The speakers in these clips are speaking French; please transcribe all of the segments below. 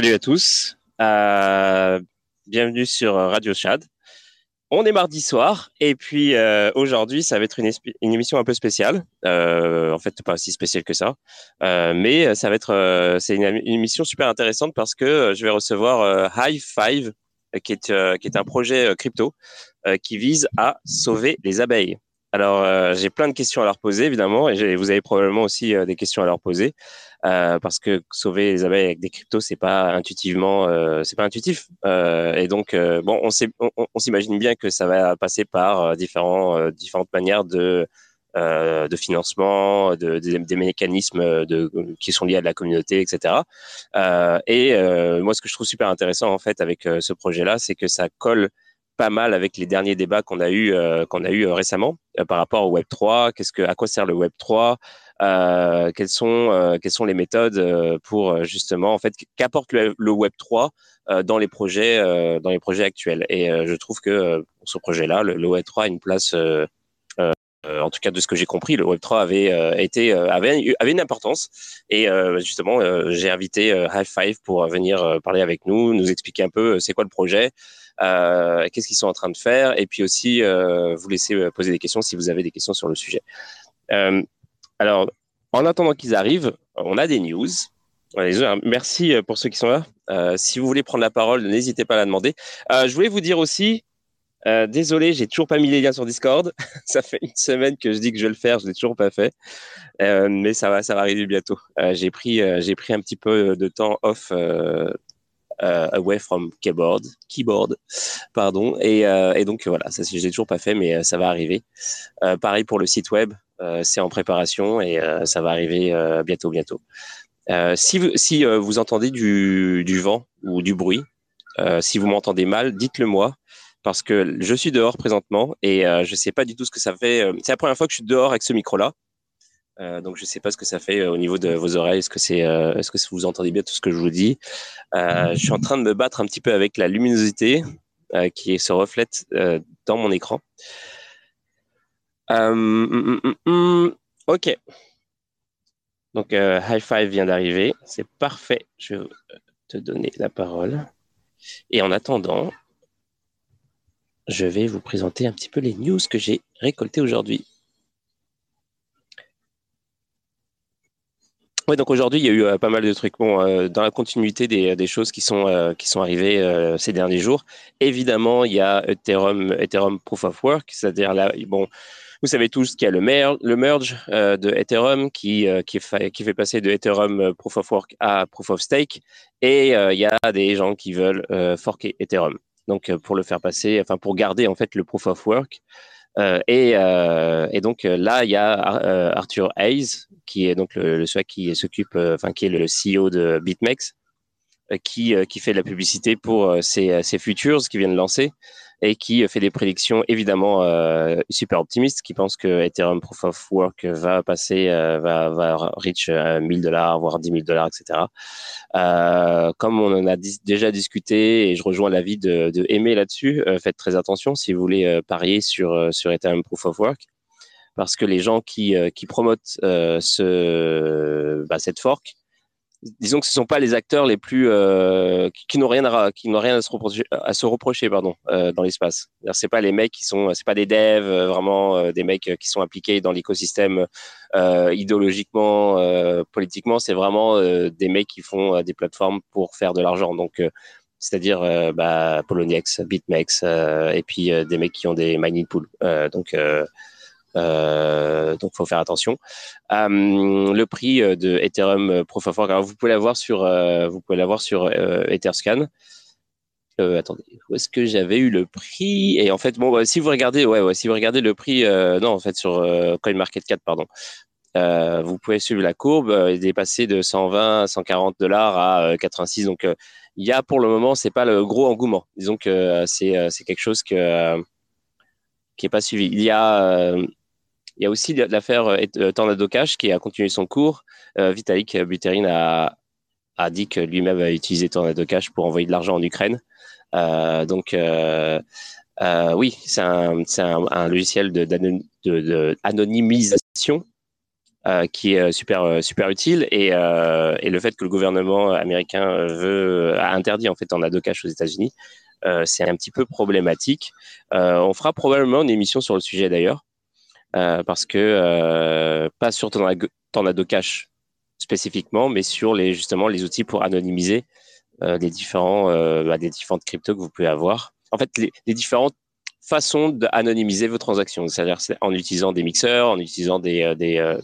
Salut à tous. Euh, bienvenue sur Radio Chad. On est mardi soir et puis euh, aujourd'hui ça va être une, émission un peu spéciale. Euh, en fait pas si spéciale que ça, mais ça va être c'est une, émission super intéressante parce que je vais recevoir High Five qui est qui est un projet crypto qui vise à sauver les abeilles. Alors j'ai plein de questions à leur poser évidemment et vous avez probablement aussi des questions à leur poser. Euh, parce que sauver les abeilles avec des cryptos, c'est pas intuitivement, euh, c'est pas intuitif. Euh, et donc, bon, on, on, on s'imagine bien que ça va passer par différents, différentes manières de de financement, de, des mécanismes de, qui sont liés à la communauté, etc. Euh, et moi, ce que je trouve super intéressant en fait avec ce projet-là, c'est que ça colle pas mal avec les derniers débats qu'on a eu qu'on a eu récemment par rapport au Web 3. Qu'est-ce que, à quoi sert le Web 3 euh, quelles sont euh, quelles sont les méthodes euh, pour justement en fait qu'apporte le, Web 3 dans les projets dans les projets actuels? Et je trouve que pour ce projet-là le, Web 3 a une place en tout cas de ce que j'ai compris, le Web 3 avait été avait, avait une importance et justement j'ai invité High Five pour venir parler avec nous, nous expliquer un peu c'est quoi le projet, qu'est-ce qu'ils sont en train de faire et puis aussi vous laisser poser des questions si vous avez des questions sur le sujet. Alors, en attendant qu'ils arrivent, on a des news. Merci euh, pour ceux qui sont là. Euh, si vous voulez prendre la parole, n'hésitez pas à la demander. Euh, je voulais vous dire aussi, désolé, j'ai toujours pas mis les liens sur Discord. ça fait une semaine que je dis que je vais le faire, je l'ai toujours pas fait, mais ça va, ça va arriver bientôt. j'ai pris, j'ai pris un petit peu de temps off. away from keyboard, keyboard, pardon, et, et donc voilà, ça j'ai toujours pas fait, mais ça va arriver. pareil pour le site web, euh, c'est en préparation et euh, ça va arriver euh, bientôt, bientôt. si vous, si, vous entendez du, du, vent ou du bruit, si vous m'entendez mal, dites-le moi parce que je suis dehors présentement et je ne sais pas du tout ce que ça fait. C'est la première fois que je suis dehors avec ce micro-là. donc je ne sais pas ce que ça fait au niveau de vos oreilles. Est-ce que c'est, est-ce que vous entendez bien tout ce que je vous dis? Je suis en train de me battre un petit peu avec la luminosité qui se reflète dans mon écran. Euh, mm, mm, mm, ok. Donc, euh, High Five vient d'arriver. C'est parfait. Je vais te donner la parole. Et en attendant, je vais vous présenter un petit peu les news que j'ai récoltées aujourd'hui. Oui, donc aujourd'hui, il y a eu euh, pas mal de trucs. Bon, dans la continuité des, choses qui sont, qui sont arrivées ces derniers jours, évidemment, il y a Ethereum, Ethereum Proof of Work, c'est-à-dire là, bon, vous savez tous qu'il y a le, le merge euh, de Ethereum qui, euh, qui, fait, qui fait passer de Ethereum euh, Proof of Work à Proof of Stake. Et il y a des gens qui veulent forker Ethereum. Donc, pour le faire passer, enfin, pour garder en fait le Proof of Work. Et, et, donc là, il y a Arthur Hayes, qui est donc le, celui qui s'occupe, enfin qui est le CEO de BitMEX, qui, fait de la publicité pour ces futures qui viennent lancer et qui fait des prédictions évidemment euh, super optimistes, qui pense que Ethereum Proof of Work va passer, euh, va, va reach 1000 euh, dollars, voire 10 000 dollars, etc. Euh, comme on en a déjà discuté, et je rejoins l'avis de, de Aimé là-dessus, euh, faites très attention si vous voulez parier sur, sur Ethereum Proof of Work, parce que les gens qui, qui promotent ce, bah, cette fork, disons que ce sont pas les acteurs les plus euh, qui, n'ont rien à se reprocher, à se reprocher pardon euh, dans l'espace. C'est pas les mecs qui sont c'est pas des devs euh, vraiment euh, des mecs qui sont impliqués dans l'écosystème idéologiquement politiquement, c'est vraiment des mecs qui font des plateformes pour faire de l'argent. Donc c'est-à-dire bah, Poloniex, BitMEX et puis des mecs qui ont des mining pools. donc euh, donc, faut faire attention. Euh, le prix euh, de Ethereum Proof of Work, vous pouvez l'avoir sur, vous pouvez l'avoir sur Etherscan. attendez, où est-ce que j'avais eu le prix? Et en fait, bon, bah, si vous regardez, ouais, ouais, si vous regardez le prix, non, en fait, sur CoinMarketCap, pardon, vous pouvez suivre la courbe et dépasser de 120, 140 dollars à 86. Donc, il y a pour le moment, c'est pas le gros engouement. Disons que c'est quelque chose que qui est pas suivi. Il y a il y a aussi l'affaire euh, euh, Tornado Cash qui a continué son cours. Euh, Vitalik Buterin a, dit que lui-même a utilisé Tornado Cash pour envoyer de l'argent en Ukraine. donc, oui, c'est un, logiciel d'anonymisation qui est super super utile et, le fait que le gouvernement américain a interdit en fait Tornado Cash aux États-Unis, c'est un petit peu problématique. on fera probablement une émission sur le sujet d'ailleurs. Euh, parce que euh, pas sur Tornado Cash spécifiquement, mais sur les justement les outils pour anonymiser euh, les différents bah, les différentes cryptos que vous pouvez avoir. En fait, les, différentes façons d'anonymiser vos transactions, c'est-à-dire en utilisant des mixeurs, en utilisant des, des,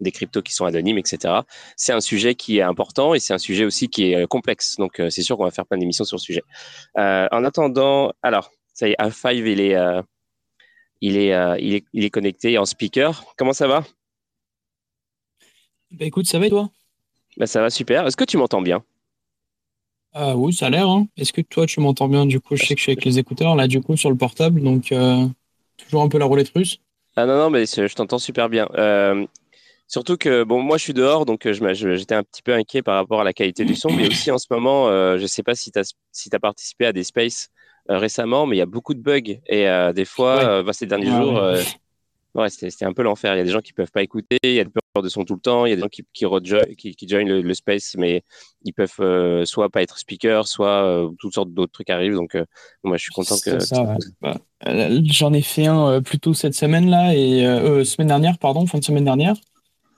des cryptos qui sont anonymes, etc. C'est un sujet qui est important et c'est un sujet aussi qui est complexe. Donc, c'est sûr qu'on va faire plein d'émissions sur le sujet. en attendant, alors, ça y est, A5, il est, il est, euh, il est, il est connecté en speaker. Comment ça va? Bah Écoute, ça va et toi? Bah, Ça va super. Est-ce que tu m'entends bien? Ah, Oui, ça a l'air. Hein. Est-ce que toi, tu m'entends bien? Du coup, je sais que je suis avec les écouteurs, là, du coup, sur le portable. Donc, euh, toujours un peu la roulette russe. Ah non, non, mais je t'entends super bien. Euh, surtout que, bon, moi, je suis dehors, donc j'étais un petit peu inquiet par rapport à la qualité du son. Mais aussi, en ce moment, je ne sais pas si tu as, si as participé à des spaces récemment, mais il y a beaucoup de bugs. Et euh, des fois, euh, bah, ces derniers jours, ouais, c'était un peu l'enfer. Il y a des gens qui peuvent pas écouter, il y a des peurs de son tout le temps, il y a des gens qui, qui, qui, le, space, mais ils peuvent soit pas être speaker, soit toutes sortes d'autres trucs arrivent. Donc, moi, je suis content que. Bah, j'en ai fait un plutôt cette semaine-là, et semaine dernière, pardon, fin de semaine dernière.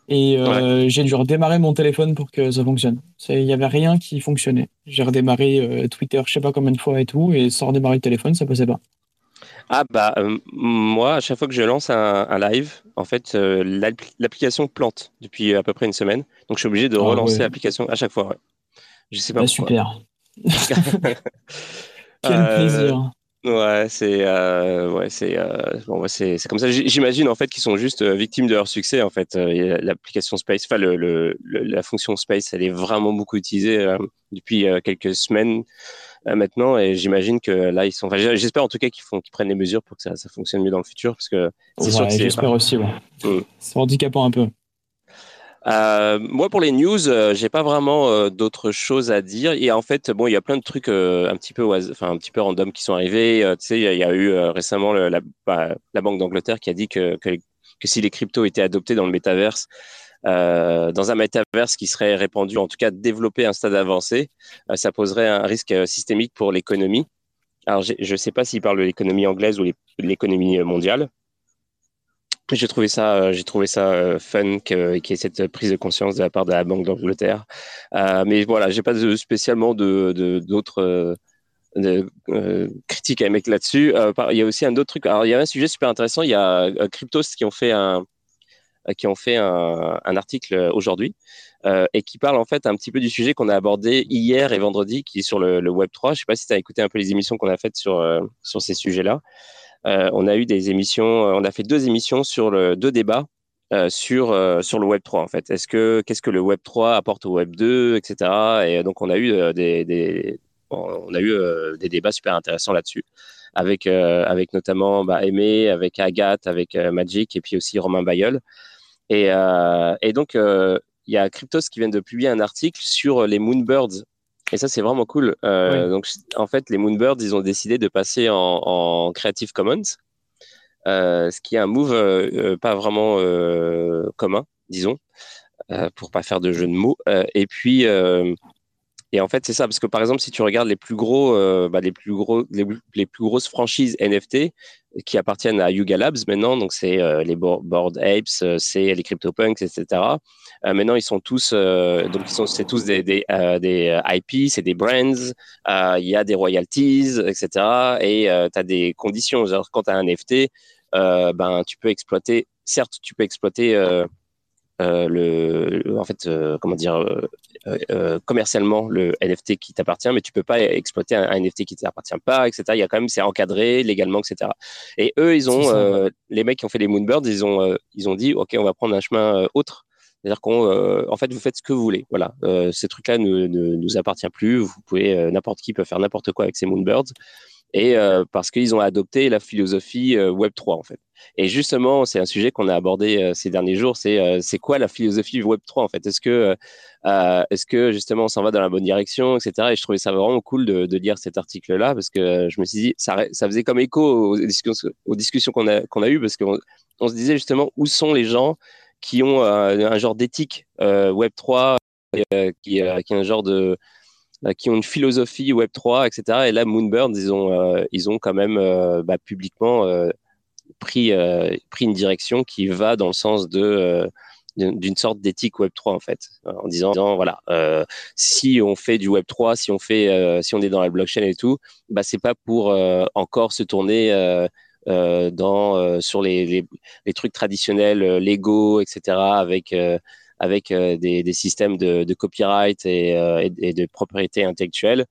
Et euh, j'ai dû redémarrer mon téléphone pour que ça fonctionne. Il n'y avait rien qui fonctionnait. J'ai redémarré euh, Twitter, je sais pas combien de fois et tout, et sans redémarrer le téléphone, ça passait pas. Ah bah euh, moi, à chaque fois que je lance un, live, en fait, l'application plante depuis à peu près une semaine. Donc je suis obligé de ah relancer l'application à chaque fois. Je sais pas bah, Super. Quel plaisir. Ouais, c'est euh, ouais, c'est euh, bon, c'est c'est comme ça. J'imagine en fait qu'ils sont juste euh, victimes de leur succès. En fait, euh, l'application Space, enfin le, le, la fonction Space, elle est vraiment beaucoup utilisée depuis quelques semaines maintenant, et j'imagine que là ils sont. Enfin, j'espère en tout cas qu'ils font, qu'ils prennent les mesures pour que ça, ça fonctionne mieux dans le futur, parce que c'est sûr que J'espère aussi. Ouais. Mm. C'est handicapant un peu. Euh, moi, pour les news, euh, j'ai pas vraiment euh, d'autres choses à dire. Et en fait, bon, il y a plein de trucs euh, un petit peu, enfin un petit peu random qui sont arrivés. tu sais, il y, a eu récemment la, bah, la, Banque d'Angleterre qui a dit que, si les cryptos étaient adoptés dans le métaverse, dans un métaverse qui serait répandu, en tout cas développé à un stade avancé, ça poserait un risque systémique pour l'économie. Alors, je ne sais pas s'il parle de l'économie anglaise ou l'économie mondiale. J'ai trouvé ça, euh, j'ai trouvé ça euh, fun qu'il y ait cette prise de conscience de la part de la Banque d'Angleterre. Euh, mais voilà, j'ai pas spécialement d'autres critiques à émettre là-dessus. il y a aussi un autre truc. Alors, il y a un sujet super intéressant. Il y a Cryptos qui ont fait un qui ont fait un article aujourd'hui et qui parle en fait un petit peu du sujet qu'on a abordé hier et vendredi, qui est sur le, le Web 3. Je sais pas si tu as écouté un peu les émissions qu'on a faites sur sur ces sujets-là. Euh, on a eu des émissions, euh, on a fait deux émissions sur deux débats euh, sur sur le Web 3 en fait. Est-ce que qu'est-ce que le Web 3 apporte au Web 2, etc. Et donc on a eu des, on a eu des débats super intéressants là-dessus avec avec notamment bah, Aimé, avec Agathe, avec Magic et puis aussi Romain Bayeul. Et donc il y a Cryptos qui vient de publier un article sur les Moonbirds et ça, c'est vraiment cool. Euh, Donc, en fait, les Moonbirds, ils ont décidé de passer en, en Creative Commons, euh, ce qui est un move euh, pas vraiment euh, commun, disons. pour pas faire de jeu de mots. et puis et en fait, c'est ça, parce que par exemple, si tu regardes les plus gros, euh, bah, les plus gros, les, plus grosses franchises NFT qui appartiennent à Yuga Labs maintenant, donc c'est euh, les Board Apes, euh, c'est les CryptoPunks, etc. maintenant, ils sont tous, donc ils sont, c'est tous des, des, IP, c'est des brands, il y a des royalties, etc. Et tu as des conditions. Genre, quand tu as un NFT, ben, tu peux exploiter, certes, tu peux exploiter euh, le, en fait, euh, comment dire, euh, commercialement le NFT qui t'appartient, mais tu peux pas exploiter un, NFT qui t'appartient pas, etc. Il y a quand même, c'est encadré légalement, etc. Et eux, ils ont, les mecs qui ont fait les Moonbirds, ils ont, ils ont dit, ok, on va prendre un chemin autre. C'est-à-dire qu'on, en fait, vous faites ce que vous voulez. Voilà, ces trucs-là ne, ne, nous appartient plus. Vous pouvez, n'importe qui peut faire n'importe quoi avec ces Moonbirds et euh, parce qu'ils ont adopté la philosophie euh, Web 3 en fait. Et justement, c'est un sujet qu'on a abordé euh, ces derniers jours. C'est c'est quoi la philosophie Web 3 en fait? Est-ce que est-ce que justement on s'en va dans la bonne direction, etc. Et je trouvais ça vraiment cool de, lire cet article-là parce que je me suis dit ça, faisait comme écho aux discussions, qu'on a qu'on a eues parce qu'on on se disait justement où sont les gens qui ont un genre d'éthique Web 3 qui, qui est un genre de euh, qui ont une philosophie Web 3, etc. Et là, Moonbirds, ils ont, euh, ils ont quand même euh, bah, publiquement pris, pris une direction qui va dans le sens de d'une sorte d'éthique Web 3 en fait, en disant, voilà, si on fait du Web 3, si on fait, si on est dans la blockchain et tout, bah c'est pas pour encore se tourner dans sur les, les, les, trucs traditionnels, légaux, etc. avec avec euh, des, des, systèmes de, de copyright et, euh, et, de propriété intellectuelle.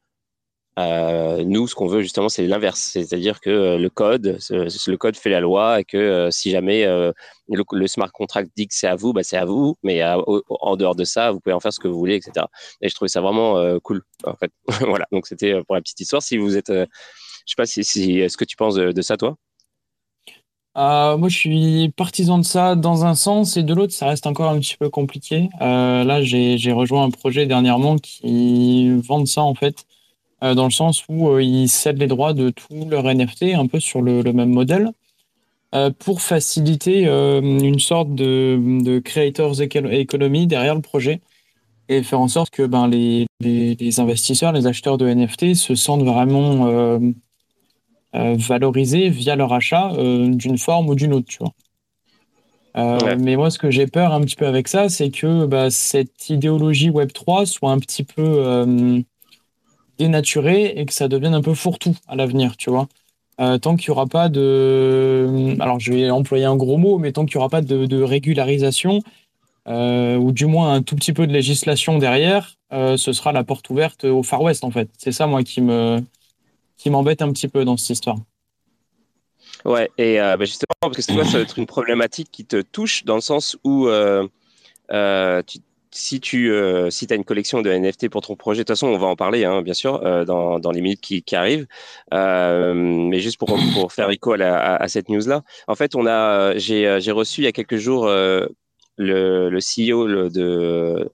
Euh, nous, ce qu'on veut justement, c'est l'inverse, c'est-à-dire que le code, le code fait la loi et que si jamais le, smart contract dit que c'est à vous, bah, c'est à vous, mais en dehors de ça, vous pouvez en faire ce que vous voulez, etc. Et je trouvais ça vraiment cool, en fait. voilà, donc c'était pour la petite histoire. Si vous êtes, je sais pas si, est-ce que tu penses de ça, toi? Euh, moi, je suis partisan de ça dans un sens et de l'autre, ça reste encore un petit peu compliqué. Euh, là, j'ai rejoint un projet dernièrement qui vend ça en fait, euh, dans le sens où euh, ils cèdent les droits de tous leurs NFT un peu sur le, le même modèle euh, pour faciliter une sorte de, de creators economy derrière le projet et faire en sorte que ben, les, les, les investisseurs, les acheteurs de NFT se sentent vraiment valorisés via leur achat d'une forme ou d'une autre, tu vois. Euh, mais moi, ce que j'ai peur un petit peu avec ça, c'est que bah, cette idéologie Web 3 soit un petit peu dénaturée et que ça devienne un peu fourre-tout à l'avenir, tu vois. tant qu'il n'y aura pas de. Alors, je vais employer un gros mot, mais tant qu'il n'y aura pas de, régularisation, ou du moins un tout petit peu de législation derrière, ce sera la porte ouverte au Far West, en fait. C'est ça, moi, qui me, qui m'embête un petit peu dans cette histoire. Ouais, et euh, bah, justement, parce que ça va être une problématique qui te touche dans le sens où euh, euh, si tu si as une collection de NFT pour ton projet, de toute façon, on va en parler, hein, bien sûr, dans, dans, les minutes qui, arrivent. mais juste pour, pour faire écho à, cette news-là, en fait, on a j'ai reçu il y a quelques jours le, le CEO de,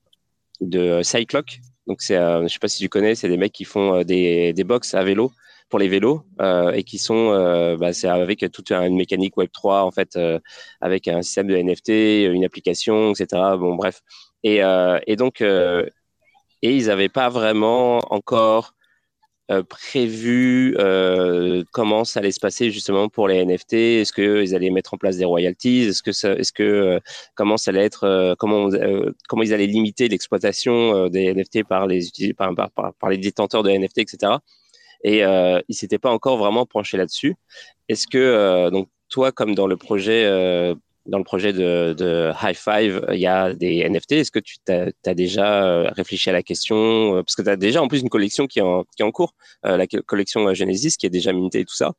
de Cyclock. Donc, c'est, je sais pas si tu connais, c'est des mecs qui font des, des box à vélo pour les vélos euh, et qui sont euh, bah, c'est avec toute une mécanique Web 3 en fait euh, avec un système de NFT, une application, etc. Bon bref et, et donc et ils n'avaient pas vraiment encore prévu comment ça allait se passer justement pour les NFT. Est-ce qu'ils allaient mettre en place des royalties? Est-ce que comment ça allait être Comment ils allaient limiter l'exploitation des NFT par les par, par, les détenteurs de NFT, etc et euh, il s'était pas encore vraiment penché là-dessus. Est-ce que euh, donc toi, comme dans le projet euh, dans le projet de, de High Five, il y a des NFT. Est-ce que tu as, déjà euh, réfléchi à la question Parce que tu as déjà en plus une collection qui est en, qui est en cours, la collection Genesis qui est déjà mintée et tout ça.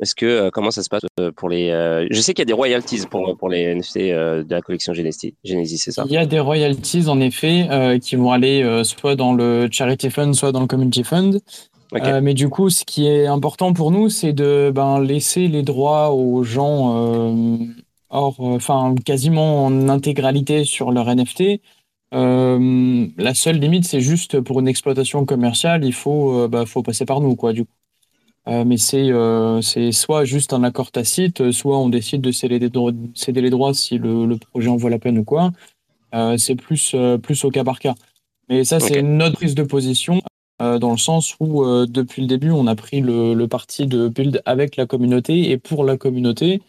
Est-ce que comment ça se passe pour les Je sais qu'il y a des royalties pour pour les NFT de la collection Genesis, Genesis c'est ça? Il y a des royalties en effet qui vont aller soit dans le charity fund, soit dans le community fund. Euh, mais du coup, ce qui est important pour nous, c'est de ben, laisser les droits aux gens, euh, or, euh, enfin, quasiment en intégralité sur leur NFT. Euh, la seule limite, c'est juste pour une exploitation commerciale, il faut, euh, bah, faut passer par nous, quoi, du coup. mais c'est c'est soit juste un accord tacite, soit on décide de céder, les droits si le, le projet en vaut la peine ou quoi. c'est plus, plus au cas par cas. Mais ça, c'est notre prise de position dans le sens où, depuis le début, on a pris le, le, parti de build avec la communauté et pour la communauté,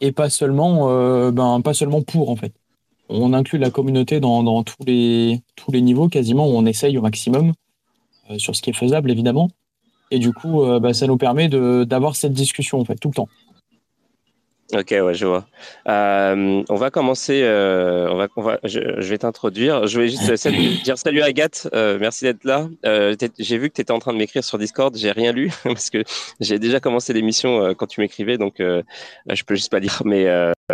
et pas seulement, ben, pas seulement pour, en fait. On inclut la communauté dans, tous, les, tous les niveaux, quasiment, on essaye au maximum, sur ce qui est faisable, évidemment. Et du coup, bah, ça nous permet d'avoir cette discussion, en fait, tout le temps. Ok, ouais, je vois. Euh, on va commencer. Euh, on va, je, vais t'introduire. Je vais juste dire salut Agathe. Euh, merci d'être là. j'ai vu que tu étais en train de m'écrire sur Discord. J'ai rien lu parce que j'ai déjà commencé l'émission quand tu m'écrivais, donc je peux juste pas lire. Mais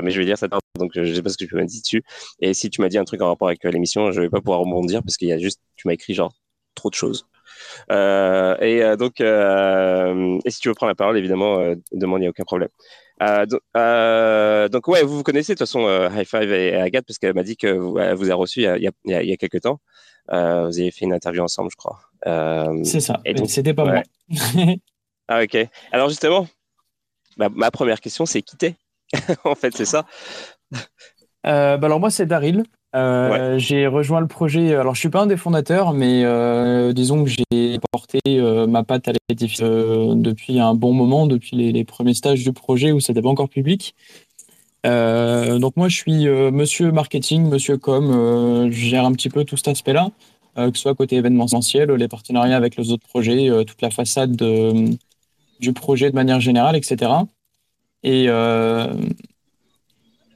mais je vais dire ça. Donc je sais pas ce que tu peux me dire dessus. Et si tu m'as dit un truc en rapport avec l'émission, je vais pas pouvoir rebondir parce qu'il y a juste, tu m'as écrit genre trop de choses. et donc, et si tu veux prendre la parole, évidemment, demande, il n'y a aucun problème. Euh, euh, donc, ouais, vous vous connaissez de toute façon euh, High Five et, Agathe parce qu'elle m'a dit que vous, elle vous a reçu il y a, il y a, il y a quelques temps. vous avez fait une interview ensemble, je crois. c'est ça. Et donc, c'était pas moi. ah ok. Alors justement, ma première question, c'est qui t'es En fait, c'est ça. bah alors moi, c'est Daryl. Euh, j'ai rejoint le projet. Alors, je suis pas un des fondateurs, mais euh, disons que j'ai porté euh, ma patte à l'édifice depuis un bon moment, depuis les, premiers stages du projet où c'était pas encore public. donc moi, je suis Monsieur marketing, Monsieur com. je gère un petit peu tout cet aspect-là, que ce soit côté événementiel, les partenariats avec les autres projets, toute la façade du projet de manière générale, etc. Et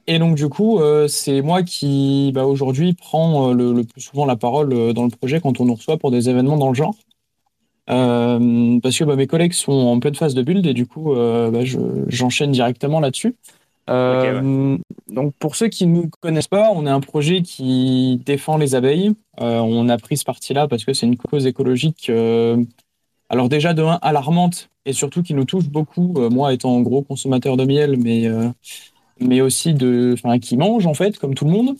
et donc, du coup, euh, c'est moi qui, bah, aujourd'hui, prends euh, le, plus souvent la parole euh, dans le projet quand on nous reçoit pour des événements dans le genre. parce que bah, mes collègues sont en pleine phase de build et du coup, bah, j'enchaîne directement là-dessus. Donc, pour ceux qui ne nous connaissent pas, on est un projet qui défend les abeilles. on a pris ce parti-là parce que c'est une cause écologique, alors déjà de un, alarmante et surtout qui nous touche beaucoup. moi, étant un gros consommateur de miel, mais mais aussi de, qui mangent en fait, comme tout le monde.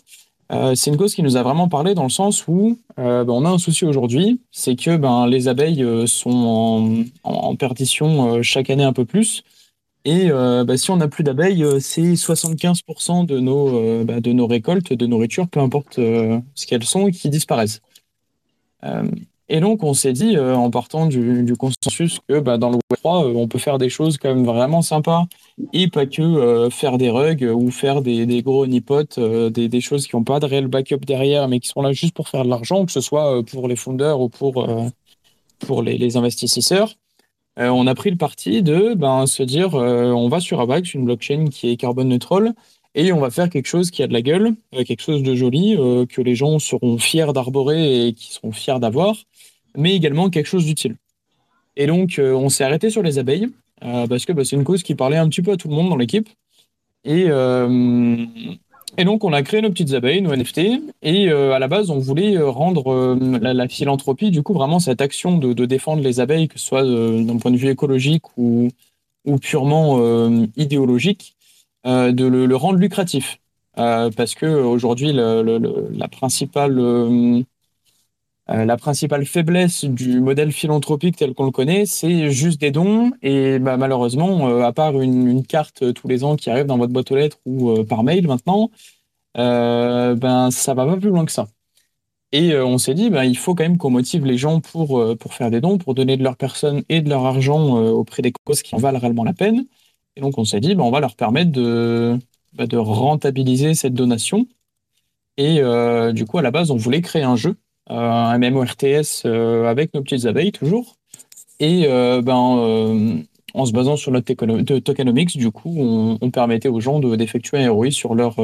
Euh, c'est une cause qui nous a vraiment parlé dans le sens où euh, ben, on a un souci aujourd'hui, c'est que ben, les abeilles euh, sont en, perdition chaque année un peu plus. Et ben, si on n'a plus d'abeilles, c'est 75% de nos, ben, de nos récoltes de nourriture, peu importe ce qu'elles sont, qui disparaissent. Et donc, on s'est dit, euh, en partant du, consensus, que bah, dans le Web3, euh, on peut faire des choses quand même vraiment sympas et pas que euh, faire des rugs ou faire des, gros honeypots, des, choses qui n'ont pas de réel backup derrière, mais qui sont là juste pour faire de l'argent, que ce soit pour les founders ou pour, pour les, investisseurs. on a pris le parti de ben, se dire, on va sur Abax, une blockchain qui est carbone neutre, et on va faire quelque chose qui a de la gueule, quelque chose de joli, que les gens seront fiers d'arborer et qui seront fiers d'avoir mais également quelque chose d'utile. Et donc, euh, on s'est arrêté sur les abeilles, euh, parce que bah, c'est une cause qui parlait un petit peu à tout le monde dans l'équipe. Et, euh, et donc, on a créé nos petites abeilles, nos NFT, et à la base, on voulait rendre la, philanthropie, du coup, vraiment cette action de, défendre les abeilles, que ce soit d'un point de vue écologique ou, ou purement idéologique, de le, rendre lucratif. parce que aujourd'hui, la principale la principale faiblesse du modèle philanthropique tel qu'on le connaît, c'est juste des dons. Et bah, malheureusement, euh, à part une, carte tous les ans qui arrive dans votre boîte aux lettres ou euh, par mail maintenant, ben ça va pas plus loin que ça. Et on s'est dit, ben, il faut quand même qu'on motive les gens pour, pour faire des dons, pour donner de leur personne et de leur argent auprès des causes qui en valent réellement la peine. Et donc on s'est dit, ben, on va leur permettre de, ben, de rentabiliser cette donation. Et du coup, à la base, on voulait créer un jeu euh, un MMORTS euh, avec nos petites abeilles toujours. Et euh, ben, en se basant sur notre tokenomics, du coup, on, permettait aux gens d'effectuer un ROI sur leur,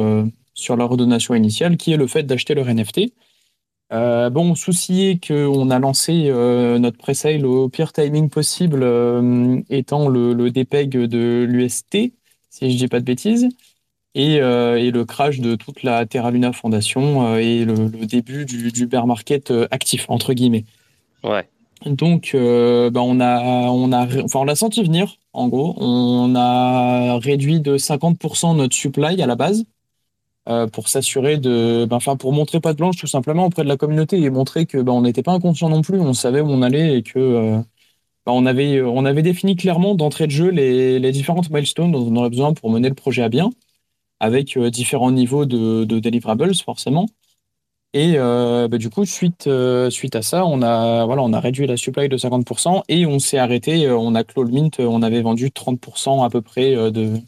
sur leur donation initiale, qui est le fait d'acheter leur NFT. bon, souci est qu'on a lancé notre pre-sale au pire timing possible, étant le, le DPEG de l'UST, si je dis pas de bêtises. Euh, et, le crash de toute la Terra Luna Foundation euh, et le, début du, bear market euh, actif, entre guillemets. Ouais. Donc, bah, on, a, on, a, enfin, on l'a senti venir, en gros. On a réduit de 50% notre supply à la base pour s'assurer de. Ben, enfin, pour montrer pas de blanche, tout simplement, auprès de la communauté et montrer que on n'était pas inconscient non plus, on savait où on allait et que. Ben, on, avait, on avait défini clairement d'entrée de jeu les, les différentes milestones dont on aurait besoin pour mener le projet à bien avec euh, différents niveaux de, deliverables, forcément. Et bah, du coup, suite, suite à ça, on a, voilà, on a réduit la supply de 50% et on s'est arrêté. on a clos le mint, on avait vendu 30% à peu près de,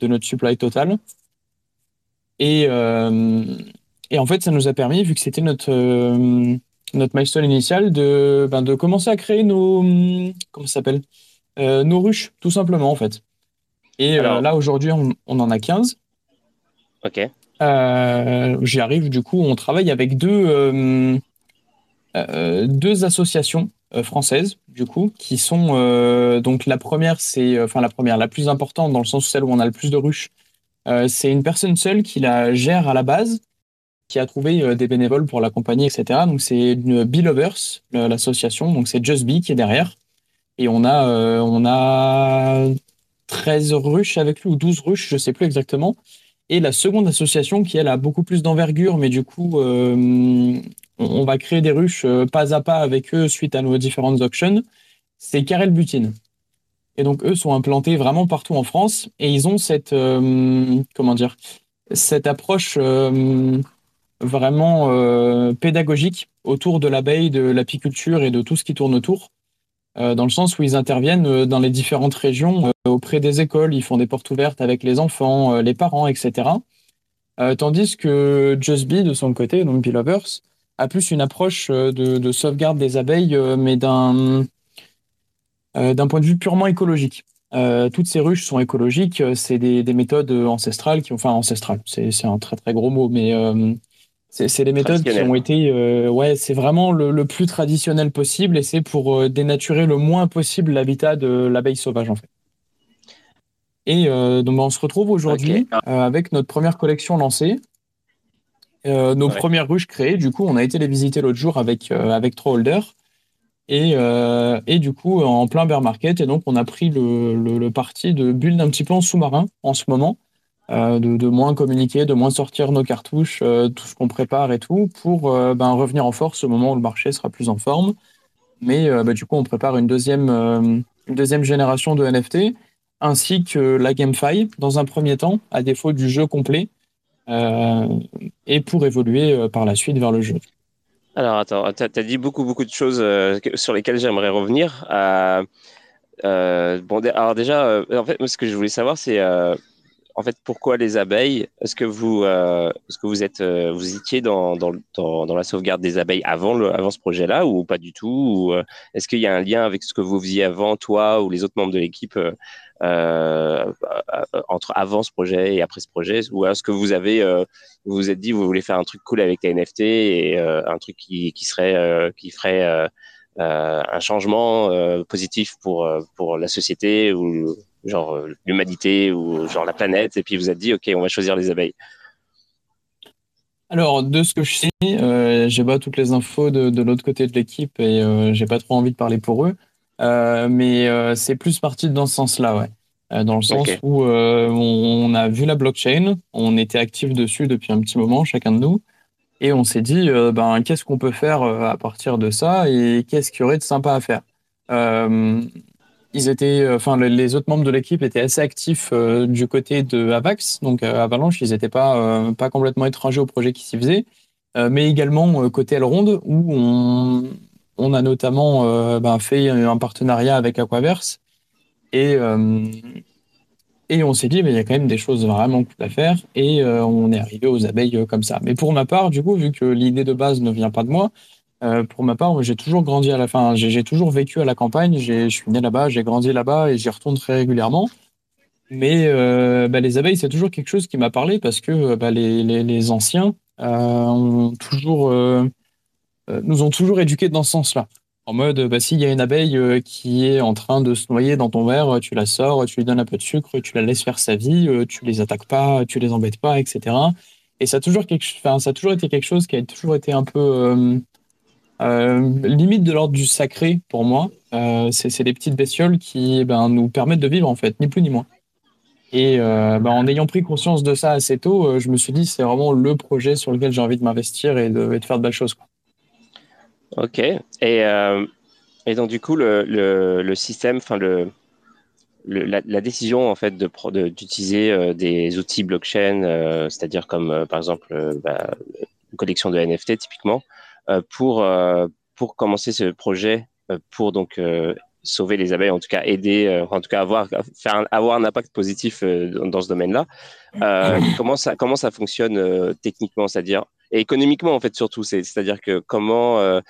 de notre supply total. Et, et en fait, ça nous a permis, vu que c'était notre, notre milestone initial, de, ben, de commencer à créer nos, comment ça s'appelle Nos ruches, tout simplement, en fait. Et là, aujourd'hui, on, on, en a 15. Ok. Euh, j'y arrive, du coup, on travaille avec deux, euh, euh, deux associations françaises, du coup, qui sont. donc, la première, c'est. Enfin, la première, la plus importante, dans le sens où celle où on a le plus de ruches, c'est une personne seule qui la gère à la base, qui a trouvé des bénévoles pour l'accompagner, etc. Donc, c'est une Bee Lovers, l'association. Donc, c'est Just Bee qui est derrière. Et on a, on a 13 ruches avec lui, ou 12 ruches, je sais plus exactement. Et la seconde association, qui elle a beaucoup plus d'envergure, mais du coup, euh, on va créer des ruches euh, pas à pas avec eux suite à nos différentes auctions, c'est Carrel Butine. Et donc, eux sont implantés vraiment partout en France et ils ont cette, euh, comment dire, cette approche vraiment pédagogique autour de l'abeille, de l'apiculture et de tout ce qui tourne autour. Euh, dans le sens où ils interviennent euh, dans les différentes régions euh, auprès des écoles, ils font des portes ouvertes avec les enfants, les parents, etc. tandis que Just Be, de son côté, donc Bee Lovers, a plus une approche de, sauvegarde des abeilles, mais d'un d'un point de vue purement écologique. toutes ces ruches sont écologiques, c'est des, des, méthodes ancestrales, qui, enfin ancestrales, c'est un très très gros mot, mais c'est les méthodes qui ont été, euh, ouais, c'est vraiment le, plus traditionnel possible et c'est pour euh, dénaturer le moins possible l'habitat de l'abeille sauvage en fait. Et euh, donc on se retrouve aujourd'hui avec notre première collection lancée, nos premières ruches créées. Du coup, on a été les visiter l'autre jour avec avec holders et, et du coup en plein bear market. Et donc on a pris le, le, le parti de build un petit peu en sous-marin en ce moment euh, de, moins communiquer, de moins sortir nos cartouches, euh, tout ce qu'on prépare et tout, pour euh, ben, revenir en force au moment où le marché sera plus en forme. Mais ben, du coup, on prépare une deuxième, une deuxième génération de NFT, ainsi que la GameFi dans un premier temps, à défaut du jeu complet, et pour évoluer par la suite vers le jeu. Alors attends, tu as, dit beaucoup, beaucoup de choses sur lesquelles j'aimerais revenir. bon, alors déjà, en fait, ce que je voulais savoir, c'est en fait, pourquoi les abeilles? Est-ce que vous, euh, est-ce que vous êtes, euh, vous étiez dans, dans, dans, la sauvegarde des abeilles avant, le, avant ce projet-là ou pas du tout? Ou, euh, Est-ce qu'il y a un lien avec ce que vous faisiez avant, toi ou les autres membres de l'équipe, entre avant ce projet et après ce projet? Ou est-ce que vous avez, vous vous êtes dit, vous voulez faire un truc cool avec les NFT et un truc qui, qui serait, qui ferait un changement positif pour, pour la société ou genre euh, l'humanité ou genre la planète, et puis vous êtes dit, OK, on va choisir les abeilles alors, de ce que je sais, euh, j'ai pas toutes les infos de, l'autre côté de l'équipe et euh, j'ai pas trop envie de parler pour eux. mais c'est plus parti dans ce sens-là, ouais. dans le sens où on, a vu la blockchain, on était actif dessus depuis un petit moment, chacun de nous, et on s'est dit, ben, qu'est-ce qu'on peut faire à partir de ça et qu'est-ce qu'il y aurait de sympa à faire ils étaient, euh, enfin, les autres membres de l'équipe étaient assez actifs euh, du côté de Avax, donc euh, Avalanche, ils n'étaient pas, pas complètement étrangers au projet qui s'y faisait, mais également côté Elrond, où on, on a notamment ben, fait un partenariat avec Aquaverse, et, et on s'est dit, mais il y a quand même des choses vraiment cool à faire, et on est arrivé aux abeilles comme ça. Mais pour ma part, du coup, vu que l'idée de base ne vient pas de moi, euh, pour ma part, j'ai toujours grandi à la fin. J'ai toujours vécu à la campagne. Je suis né là-bas, j'ai grandi là-bas et j'y retourne très régulièrement. Mais euh, bah, les abeilles, c'est toujours quelque chose qui m'a parlé parce que bah, les, anciens euh, nous ont toujours éduqués dans ce sens-là. En mode, bah, s'il y a une abeille qui est en train de se noyer dans ton verre, tu la sors, tu lui donnes un peu de sucre, tu la laisses faire sa vie, tu les attaques pas, tu les embêtes pas, etc. Et ça a toujours, quelque, ça a toujours été quelque chose qui a toujours été un peu euh, limite de l'ordre du sacré pour moi. Euh, c'est des petites bestioles qui ben, nous permettent de vivre en fait, ni plus ni moins. Et euh, ben, en ayant pris conscience de ça assez tôt, je me suis dit c'est vraiment le projet sur lequel j'ai envie de m'investir et, de, faire de belles choses. Ok. Et, et, donc du coup le, le, système, enfin le, la, décision en fait d'utiliser des outils blockchain, c'est-à-dire comme par exemple bah, collection de NFT typiquement, pour pour commencer ce projet, pour donc sauver les abeilles, en tout cas aider, en tout cas avoir faire avoir un impact positif dans, ce domaine-là. comment ça comment ça fonctionne techniquement, c'est-à-dire et économiquement en fait surtout, c'est-à-dire que comment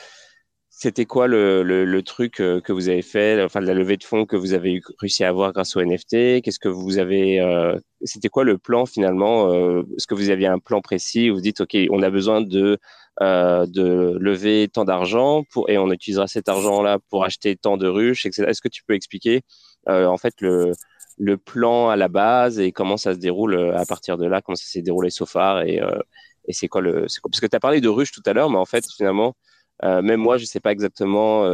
c'était quoi le, truc euh, que vous avez fait, enfin la levée de fonds que vous avez réussi à avoir grâce au NFT Qu'est-ce que vous avez euh, C'était quoi le plan finalement euh, Est-ce que vous aviez un plan précis où vous dites ok, on a besoin de lever tant d'argent et on utilisera cet argent-là pour acheter tant de ruches, etc. Est-ce que tu peux expliquer en fait le plan à la base et comment ça se déroule à partir de là, comment ça s'est déroulé so far? Et, c'est quoi le parce que tu as parlé de ruches tout à l'heure, mais en fait finalement même moi, je ne sais pas exactement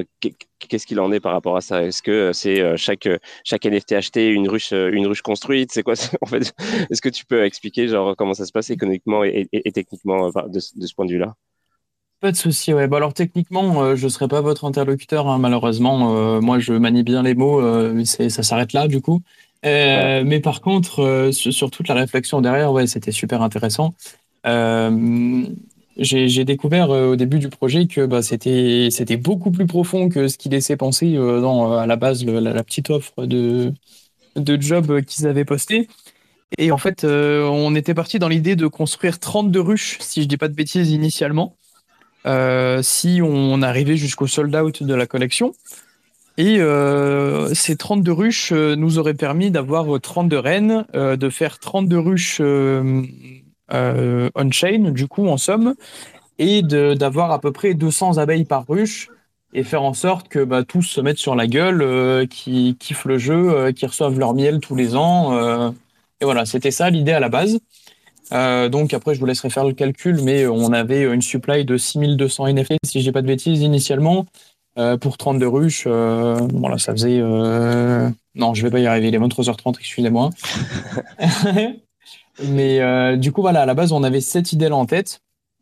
euh, qu'est-ce qu'il en est par rapport à ça Est-ce que c'est euh, chaque chaque NFT acheté une ruche une ruche construite? C'est quoi en fait? Est-ce que tu peux expliquer genre comment ça se passe économiquement et, techniquement de, ce point de vue-là? Pas de souci. Ouais. Bah, alors techniquement, je ne serai pas votre interlocuteur hein, malheureusement. moi, je manie bien les mots. ça s'arrête là du coup. Mais par contre, sur, toute la réflexion derrière, ouais, c'était super intéressant j'ai découvert euh, au début du projet que bah, c'était beaucoup plus profond que ce qui laissait penser euh, euh, à la base la, petite offre de, de job qu'ils avaient posté. Et en fait, on était parti dans l'idée de construire 32 ruches, si je dis pas de bêtises initialement, si on arrivait jusqu'au sold out de la collection. Et ces 32 ruches nous auraient permis d'avoir 32 reines, de faire 32 ruches euh, on-chain, du coup, en somme, et d'avoir à peu près 200 abeilles par ruche et faire en sorte que bah, tous se mettent sur la gueule, euh, qui kiffent le jeu, euh, qui reçoivent leur miel tous les ans. et voilà, c'était ça l'idée à la base. donc après, je vous laisserai faire le calcul, mais on avait une supply de 6200 NFT, si j'ai pas de bêtises, initialement, pour 32 ruches. voilà, ça faisait... Non, je vais pas y arriver, il est 23h30, excusez-moi. Mais euh, du coup, voilà, à la base, on avait cette idée-là en tête.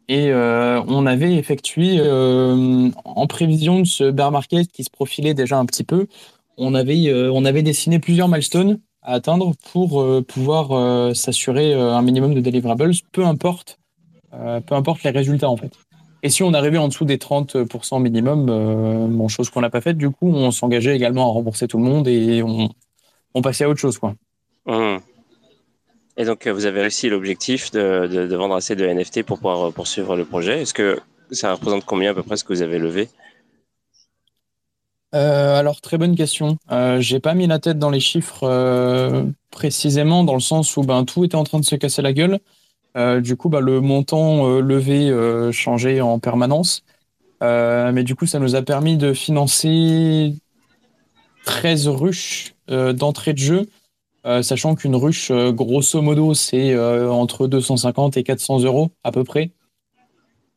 Et euh, on avait effectué, euh, en prévision de ce bear market qui se profilait déjà un petit peu, on avait, on avait dessiné plusieurs milestones à atteindre pour pouvoir s'assurer un minimum de deliverables, peu importe, peu importe les résultats en fait. Et si on arrivait en dessous des 30% minimum, chose qu'on n'a pas faite, du coup, on s'engageait également à rembourser tout le monde et on, passait à autre chose. Quoi. Mmh. Et donc, euh, vous avez réussi l'objectif de, vendre assez de NFT pour pouvoir euh, poursuivre le projet. Est-ce que ça représente combien à peu près ce que vous avez levé? Euh, alors, très bonne question. Euh, j'ai pas mis la tête dans les chiffres précisément, dans le sens où ben, tout était en train de se casser la gueule. du coup, ben, le montant levé changeait en permanence. mais du coup, ça nous a permis de financer 13 ruches d'entrée de jeu euh, sachant qu'une ruche, euh, grosso modo, c'est euh, entre 250 et 400 euros à peu près.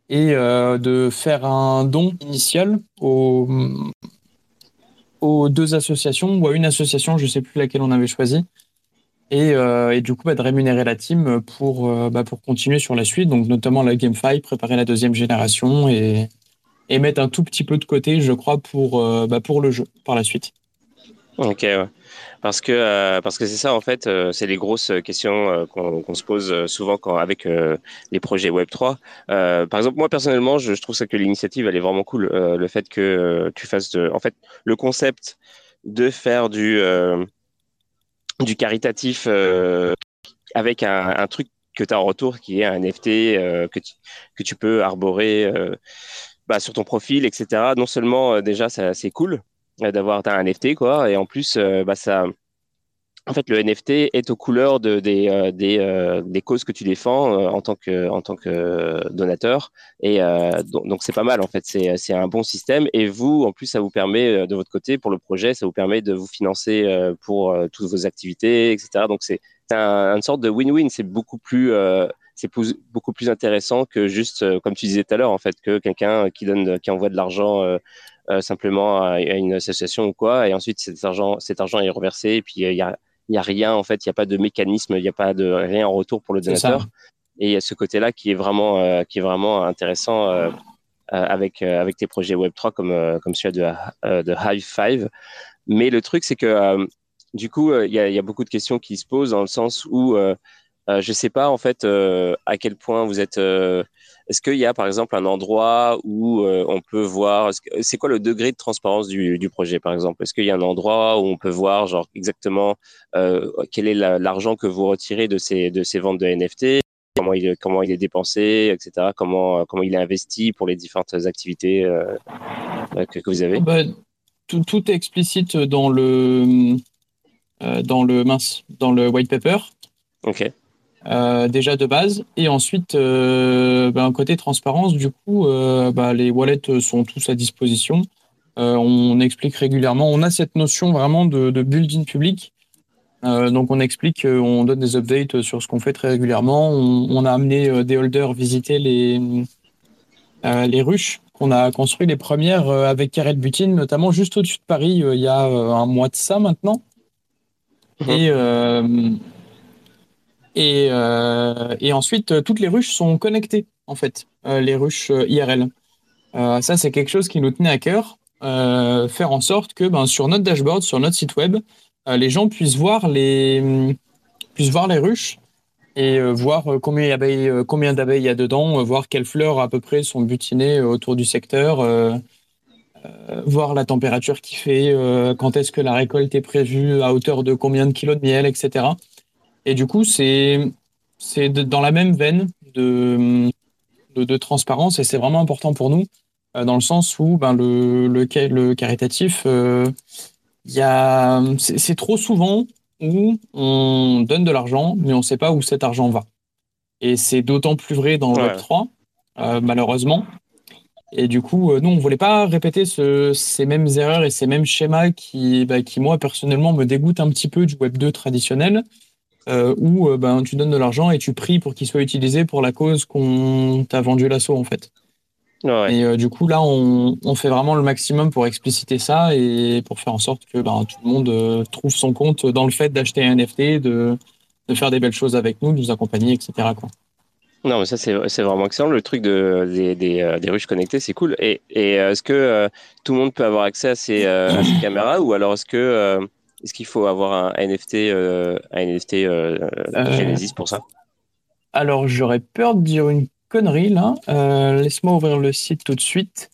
Et de faire un don initial aux, deux associations, ou à une association, je ne sais plus laquelle on avait choisi. Et, du coup, bah, de rémunérer la team pour, bah, pour continuer sur la suite, donc notamment la GameFi, préparer la deuxième génération et, et mettre un tout petit peu de côté, je crois, pour, bah, pour le jeu par la suite. Ok, ouais parce que euh, parce que c'est ça en fait, euh, c'est les grosses questions euh, qu'on se pose souvent quand avec les projets Web 3. par exemple, moi personnellement, je, trouve ça que l'initiative elle est vraiment cool. le fait que tu fasses, de, en fait, le concept de faire du du caritatif avec un, truc que tu as en retour qui est un NFT que tu, que tu peux arborer bah, sur ton profil, etc. Non seulement déjà c'est cool d'avoir un NFT quoi. Et en plus euh, bah ça en fait le NFT est aux couleurs de, des, euh, des, des causes que tu défends en tant que en tant que donateur. Et donc c'est pas mal en fait. C'est un bon système. Et vous en plus ça vous permet de votre côté pour le projet ça vous permet de vous financer pour toutes vos activités etc donc c'est un, une sorte de win-win. C'est beaucoup plus c'est beaucoup plus intéressant que juste, comme tu disais tout à l'heure, en fait, que quelqu'un qui donne, qui envoie de l'argent euh, simplement à, une association ou quoi, et ensuite cet argent, cet argent est reversé, et puis il y a, y a rien en fait, il n'y a pas de mécanisme, il n'y a pas de rien en retour pour le donateur. Et il y a ce côté-là qui est vraiment, euh, qui est vraiment intéressant euh, avec avec tes projets Web 3 comme comme celui de de Hive Five. Mais le truc c'est que du coup il y, a, beaucoup de questions qui se posent dans le sens où je ne sais pas en fait à quel point vous êtes est-ce qu'il y a par exemple un endroit où euh, on peut voir, c'est quoi le degré de transparence du, du projet par exemple? Est-ce qu'il y a un endroit où on peut voir genre exactement euh, quel est l'argent que vous retirez de ces, de ces ventes de NFT Comment il, comment il est dépensé, etc. Comment, comment il est investi pour les différentes activités euh, que, que, vous avez? Bah, tout, tout, est explicite dans le, dans le mince, dans le white paper. Ok. Euh, déjà de base. Et ensuite, euh, ben, côté transparence, du coup, euh, ben, les wallets sont tous à disposition. on explique régulièrement. On a cette notion vraiment de, de building public. donc on explique, on donne des updates sur ce qu'on fait très régulièrement. On, a amené des holders visiter les, les ruches qu'on a construit les premières avec Karel Butin, notamment juste au-dessus de Paris il y a un mois de ça maintenant. Mmh. Et et, euh, et ensuite, euh, toutes les ruches sont connectées, en fait, euh, les ruches IRL. ça, c'est quelque chose qui nous tenait à cœur, faire en sorte que ben, sur notre dashboard, sur notre site web, les gens puissent voir les, puissent voir les ruches et voir combien d'abeilles combien d'abeilles il y a dedans, voir quelles fleurs à peu près sont butinées autour du secteur, voir la température qu'il fait, quand est-ce que la récolte est prévue, à hauteur de combien de kilos de miel, etc. Et du coup, c'est c'est dans la même veine de, de, transparence et c'est vraiment important pour nous euh, dans le sens où ben, le, le, le caritatif, euh, c'est trop souvent où on donne de l'argent, mais on ne sait pas où cet argent va. Et c'est d'autant plus vrai dans le Web3, euh, malheureusement. Et du coup, nous, on ne voulait pas répéter ces mêmes erreurs et ces mêmes schémas qui, bah, qui, moi, personnellement, me dégoûtent un petit peu du Web 2 traditionnel. Euh, où euh, ben, tu donnes de l'argent et tu pries pour qu'il soit utilisé pour la cause qu'on t'a vendu l'assaut en fait. Et euh, du coup là on, on, fait vraiment le maximum pour expliciter ça et pour faire en sorte que ben, tout le monde trouve son compte dans le fait d'acheter un NFT, de, de, faire des belles choses avec nous, de nous accompagner, etc. Quoi. Non, mais ça, c'est vraiment excellent. Le truc de, des, des, des ruches connectées, c'est cool. Et, et est-ce que tout le monde peut avoir accès à ces, à ces caméras ou alors est-ce que est-ce qu'il faut avoir un NFT, euh, un NFT euh, euh, Genesis pour ça? Alors, j'aurais peur de dire une connerie là. Laisse-moi ouvrir le site tout de suite.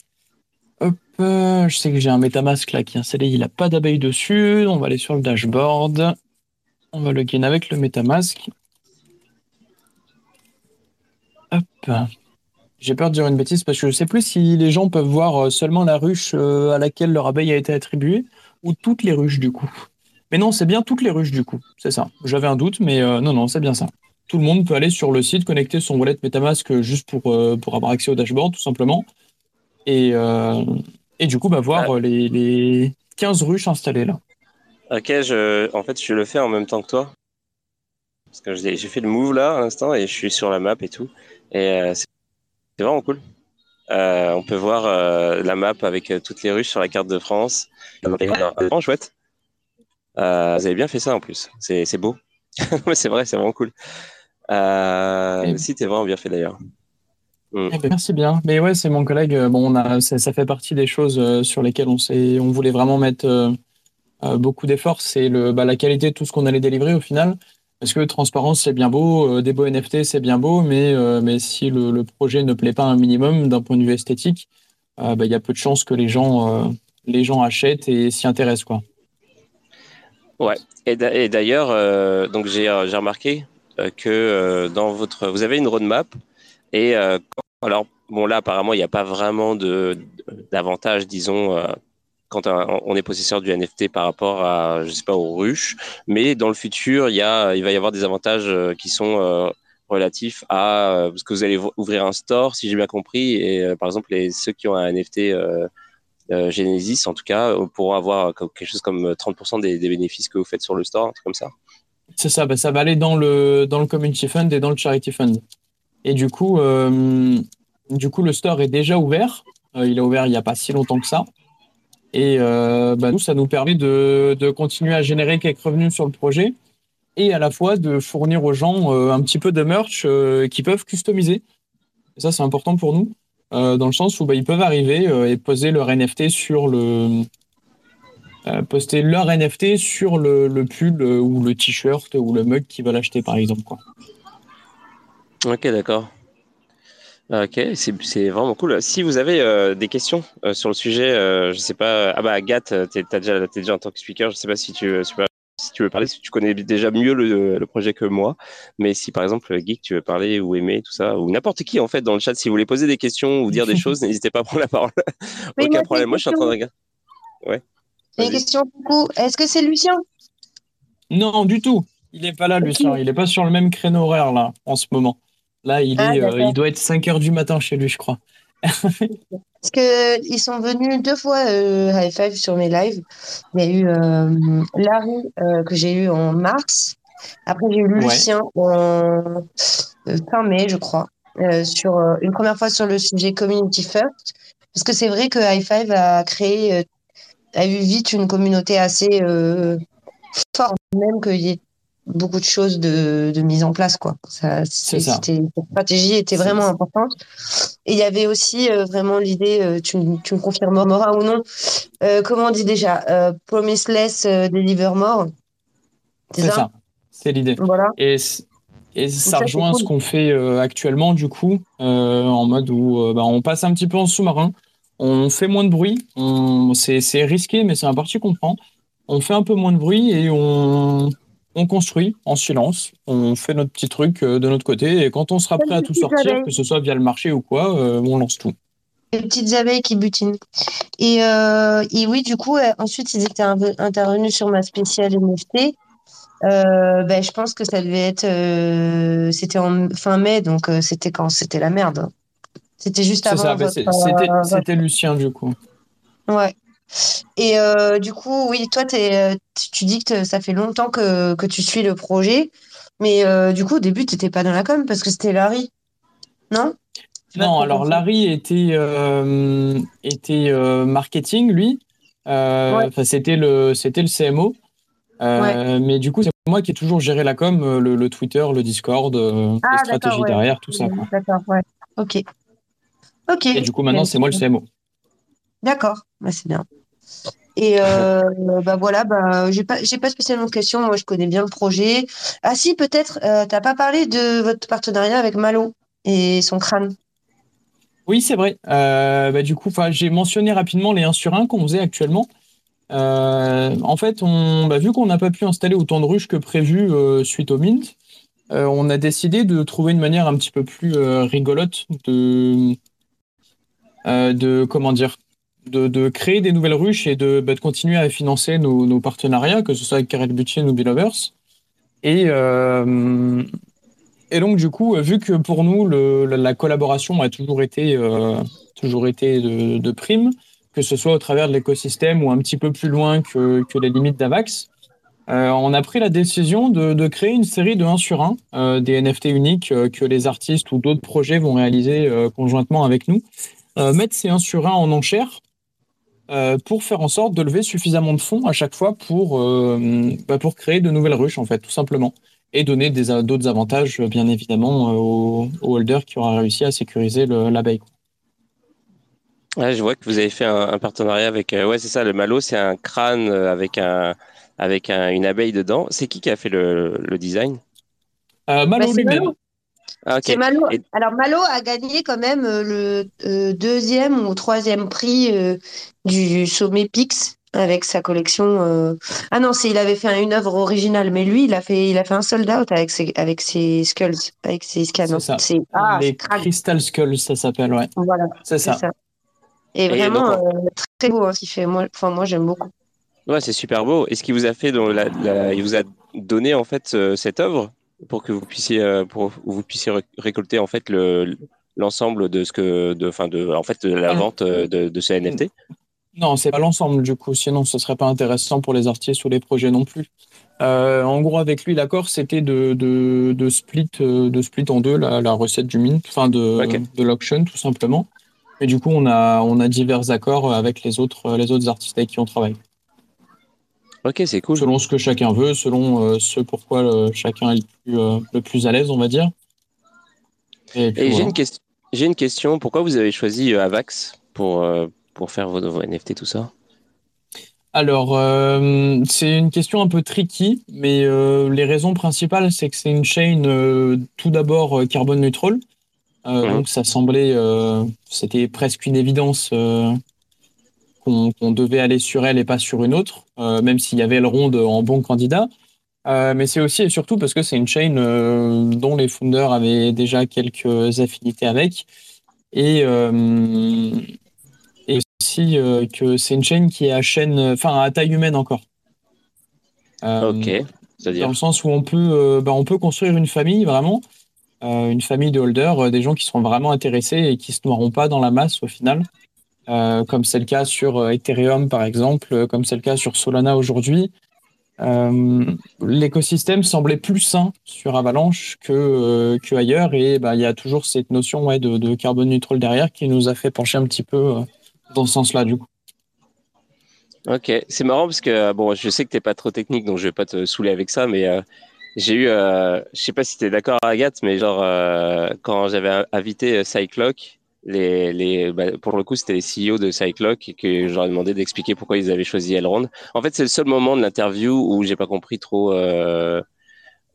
Hop, je sais que j'ai un MetaMask là qui est installé, il n'a pas d'abeille dessus. On va aller sur le dashboard. On va login avec le MetaMask. Hop. J'ai peur de dire une bêtise parce que je ne sais plus si les gens peuvent voir seulement la ruche à laquelle leur abeille a été attribuée ou toutes les ruches du coup. Mais non, c'est bien toutes les ruches du coup. C'est ça. J'avais un doute, mais euh, non, non, c'est bien ça. Tout le monde peut aller sur le site, connecter son wallet MetaMask juste pour, euh, pour avoir accès au dashboard, tout simplement. Et, euh, et du coup, bah, voir les, les 15 ruches installées là. Ok, je, en fait, je le fais en même temps que toi. Parce que j'ai fait le move là à l'instant et je suis sur la map et tout. Et c'est vraiment cool. on peut voir la map avec toutes les ruches sur la carte de France. C'est vraiment chouette. Euh, vous avez bien fait ça en plus. C'est beau. c'est vrai, c'est vraiment cool. Euh, le site est vraiment bien fait d'ailleurs. Mm. Eh ben, merci bien. Mais ouais, c'est mon collègue. Euh, bon, on a, ça, fait partie des choses sur lesquelles on, on voulait vraiment mettre beaucoup d'efforts. C'est bah, la qualité de tout ce qu'on allait délivrer au final. Parce que transparence, c'est bien beau, des beaux NFT, c'est bien beau, mais, mais si le, projet ne plaît pas un minimum d'un point de vue esthétique, bah, il y a peu de chances que les gens, les gens achètent et s'y intéressent. Quoi. Ouais. Et d'ailleurs, euh, donc j'ai euh, remarqué euh, que dans votre, vous avez une roadmap et alors bon là apparemment il n'y a pas vraiment de d'avantage disons quand on est possesseur du NFT par rapport à je sais pas aux ruches, mais dans le futur il y a il va y avoir des avantages qui sont relatifs à parce que vous allez ouvrir un store si j'ai bien compris et par exemple les, ceux qui ont un NFT Genesis, en tout cas, euh, pour avoir quelque chose comme 30% des, bénéfices que vous faites sur le store, un truc comme ça. C'est ça, bah, ça va aller dans le, dans le Community Fund et dans le Charity Fund. Et du coup, euh, du coup le store est déjà ouvert. il est ouvert il n'y a pas si longtemps que ça. Et bah, nous, ça nous permet de, de, continuer à générer quelques revenus sur le projet et à la fois de fournir aux gens un petit peu de merch qu'ils peuvent customiser. Et ça, c'est important pour nous. Euh, dans le sens où bah, ils peuvent arriver euh, et poser leur NFT sur le euh, poster leur NFT sur le, pull ou le t-shirt ou le mug qu'ils veulent acheter par exemple quoi. Ok, d'accord. Ok, c'est vraiment cool. Si vous avez des questions sur le sujet, je sais pas. Ah bah Agathe, t'es es déjà, en tant que speaker. Je sais pas si tu, si tu veux parler, si tu connais déjà mieux le, le, projet que moi. Mais si par exemple Geek, tu veux parler ou aimer tout ça, ou n'importe qui en fait dans le chat, si vous voulez poser des questions ou dire des choses, n'hésitez pas à prendre la parole. Aucun problème. Moi, je suis en train de regarder. Ouais. Une question beaucoup. Est-ce que c'est Lucien? Non, du tout. Il n'est pas là, Lucien. Il n'est pas sur le même créneau horaire là en ce moment. Là, il, ah, est, euh, il doit être 5 heures du matin chez lui, je crois. Parce qu'ils sont venus deux fois euh, high five sur mes lives. Il y a eu euh, Larry euh, que j'ai eu en mars. Après, j'ai eu Lucien en fin mai, je crois. sur une première fois sur le sujet Community First. Parce que c'est vrai que High Five a créé, a eu vite une communauté assez forte, même qu'il y ait beaucoup de choses de, de mise en place quoi. Ça, cette stratégie était vraiment importante. Et il y avait aussi euh, vraiment l'idée, euh, tu, tu, me confirmeras ou non, euh, comment on dit déjà, euh, promiseless deliver more. C'est ça, c'est l'idée. Voilà. Et, et ça, rejoint ce qu'on fait actuellement du coup, en mode où bah, on passe un petit peu en sous-marin, on fait moins de bruit, c'est risqué mais c'est un parti qu'on prend. On fait un peu moins de bruit et on on construit en silence, on fait notre petit truc euh, de notre côté, et quand on sera prêt à tout sortir, que ce soit via le marché ou quoi, euh, on lance tout. Les petites abeilles qui butinent. Et, euh, oui, du coup, ensuite, ils étaient intervenus sur ma spéciale NFT. Ben, je pense que ça devait être. c'était en fin mai, donc c'était quand C'était la merde. C'était juste avant. Ben, c'était Lucien, du coup. Ouais. Et euh, du coup, oui, toi, es, euh, tu dis que ça fait longtemps que, que, tu suis le projet, mais euh, du coup, au début, tu n'étais pas dans la com parce que c'était Larry, non? Non, alors Larry était, était marketing, lui. C'était le, le CMO. Mais du coup, c'est moi qui ai toujours géré la com, le, Twitter, le Discord, ah, les stratégies derrière, tout ça. D'accord, ouais. Ok. Ok. Et du coup, maintenant, c'est moi le CMO. D'accord, bah, c'est bien. Et euh, bah voilà, bah j'ai pas pas spécialement de questions. Moi, je connais bien le projet. Ah si, peut-être. Euh, T'as pas parlé de votre partenariat avec Malo et son crâne. Oui, c'est vrai. Euh, bah, du coup, j'ai mentionné rapidement les 1 sur 1 qu'on faisait actuellement. Euh, en fait, on, bah, vu qu'on n'a pas pu installer autant de ruches que prévu suite au Mint, on a décidé de trouver une manière un petit peu plus rigolote de, de comment dire de, créer des nouvelles ruches et de, bah, continuer à financer nos, partenariats, que ce soit avec Carrel Butcher ou Belovers. Et, euh, et donc, du coup, vu que pour nous, la, collaboration a toujours été, euh, toujours été de, prime, que ce soit au travers de l'écosystème ou un petit peu plus loin que, les limites d'Avax, euh, on a pris la décision de, créer une série de 1 sur 1, des NFT uniques que les artistes ou d'autres projets vont réaliser conjointement avec nous. mettre ces 1 sur 1 en enchère euh, pour faire en sorte de lever suffisamment de fonds à chaque fois pour, euh, bah, pour créer de nouvelles ruches, en fait, tout simplement. Et donner d'autres avantages, bien évidemment, euh, aux, holders qui aura réussi à sécuriser l'abeille. Ouais, je vois que vous avez fait un, partenariat avec. ouais, c'est ça, le Malo, c'est un crâne avec, un, avec une abeille dedans. C'est qui qui a fait le, le design? Malo bah, lui-même. Ah, Malo. Alors Malo a gagné quand même euh, le euh, deuxième ou troisième prix euh, du sommet Pix avec sa collection. Ah non, c'est il avait fait une œuvre originale, mais lui il a fait il a fait un sold out avec ses avec ses skulls, avec ses scans. C'est ah, les Crystal Skulls, ça s'appelle, ouais. Voilà. C'est ça. Et, vraiment très beau hein, ce qu'il fait. Moi, enfin moi j'aime beaucoup. Ouais, c'est super beau. Et ce qu'il vous a fait, dans la, il vous a donné en fait cette œuvre? Pour que vous puissiez euh, pour vous puissiez récolter en fait le l'ensemble de ce que de enfin de en fait de la vente euh, de, de ces NFT non c'est pas l'ensemble du coup. Sinon ce serait pas intéressant pour les artistes ou les projets non plus. Euh, en gros avec lui l'accord c'était de, de, de, split de split en deux la, la recette du mint enfin de, de l'auction tout simplement. Et du coup on a on a divers accords avec les autres les autres artistes avec qui on travaille Ok, c'est cool. Selon ce que chacun veut, selon euh, ce pourquoi euh, chacun est le plus, euh, le plus, à l'aise, on va dire. Et, j'ai une, question, j'ai une question. Pourquoi vous avez choisi Avax pour, pour faire vos, NFT, tout ça? Alors, euh, c'est une question un peu tricky, mais euh, les raisons principales, c'est que c'est une chaîne euh, tout d'abord carbone neutral. Mhm. Donc, ça semblait, c'était presque une évidence qu'on devait aller sur elle et pas sur une autre, même s'il y avait le ronde en bon candidat. mais c'est aussi et surtout parce que c'est une chaîne dont les founders avaient déjà quelques affinités avec. Et, euh, que c'est une chaîne qui est à chaîne, enfin à taille humaine encore. Euh, ok. Dans le sens où on peut, euh, bah, on peut construire une famille vraiment, une famille de holders, des gens qui seront vraiment intéressés et qui se noieront pas dans la masse au final. Comme c'est le cas sur Ethereum par exemple, comme c'est le cas sur Solana aujourd'hui. L'écosystème semblait plus sain sur Avalanche que, que ailleurs et bah, il y a toujours cette notion ouais, de, de carbone neutral derrière qui nous a fait pencher un petit peu dans ce sens-là, du coup. Ok, c'est marrant parce que bon, je sais que tu n'es pas trop technique, donc je vais pas te saouler avec ça, mais euh, j'ai eu, euh, je sais pas si tu es d'accord, Agathe, mais genre euh, quand j'avais invité Cyclock, les, les, bah, pour le coup, c'était les CEO de Cyclock et que j'aurais demandé d'expliquer pourquoi ils avaient choisi Elrond. En fait, c'est le seul moment de l'interview où j'ai pas compris trop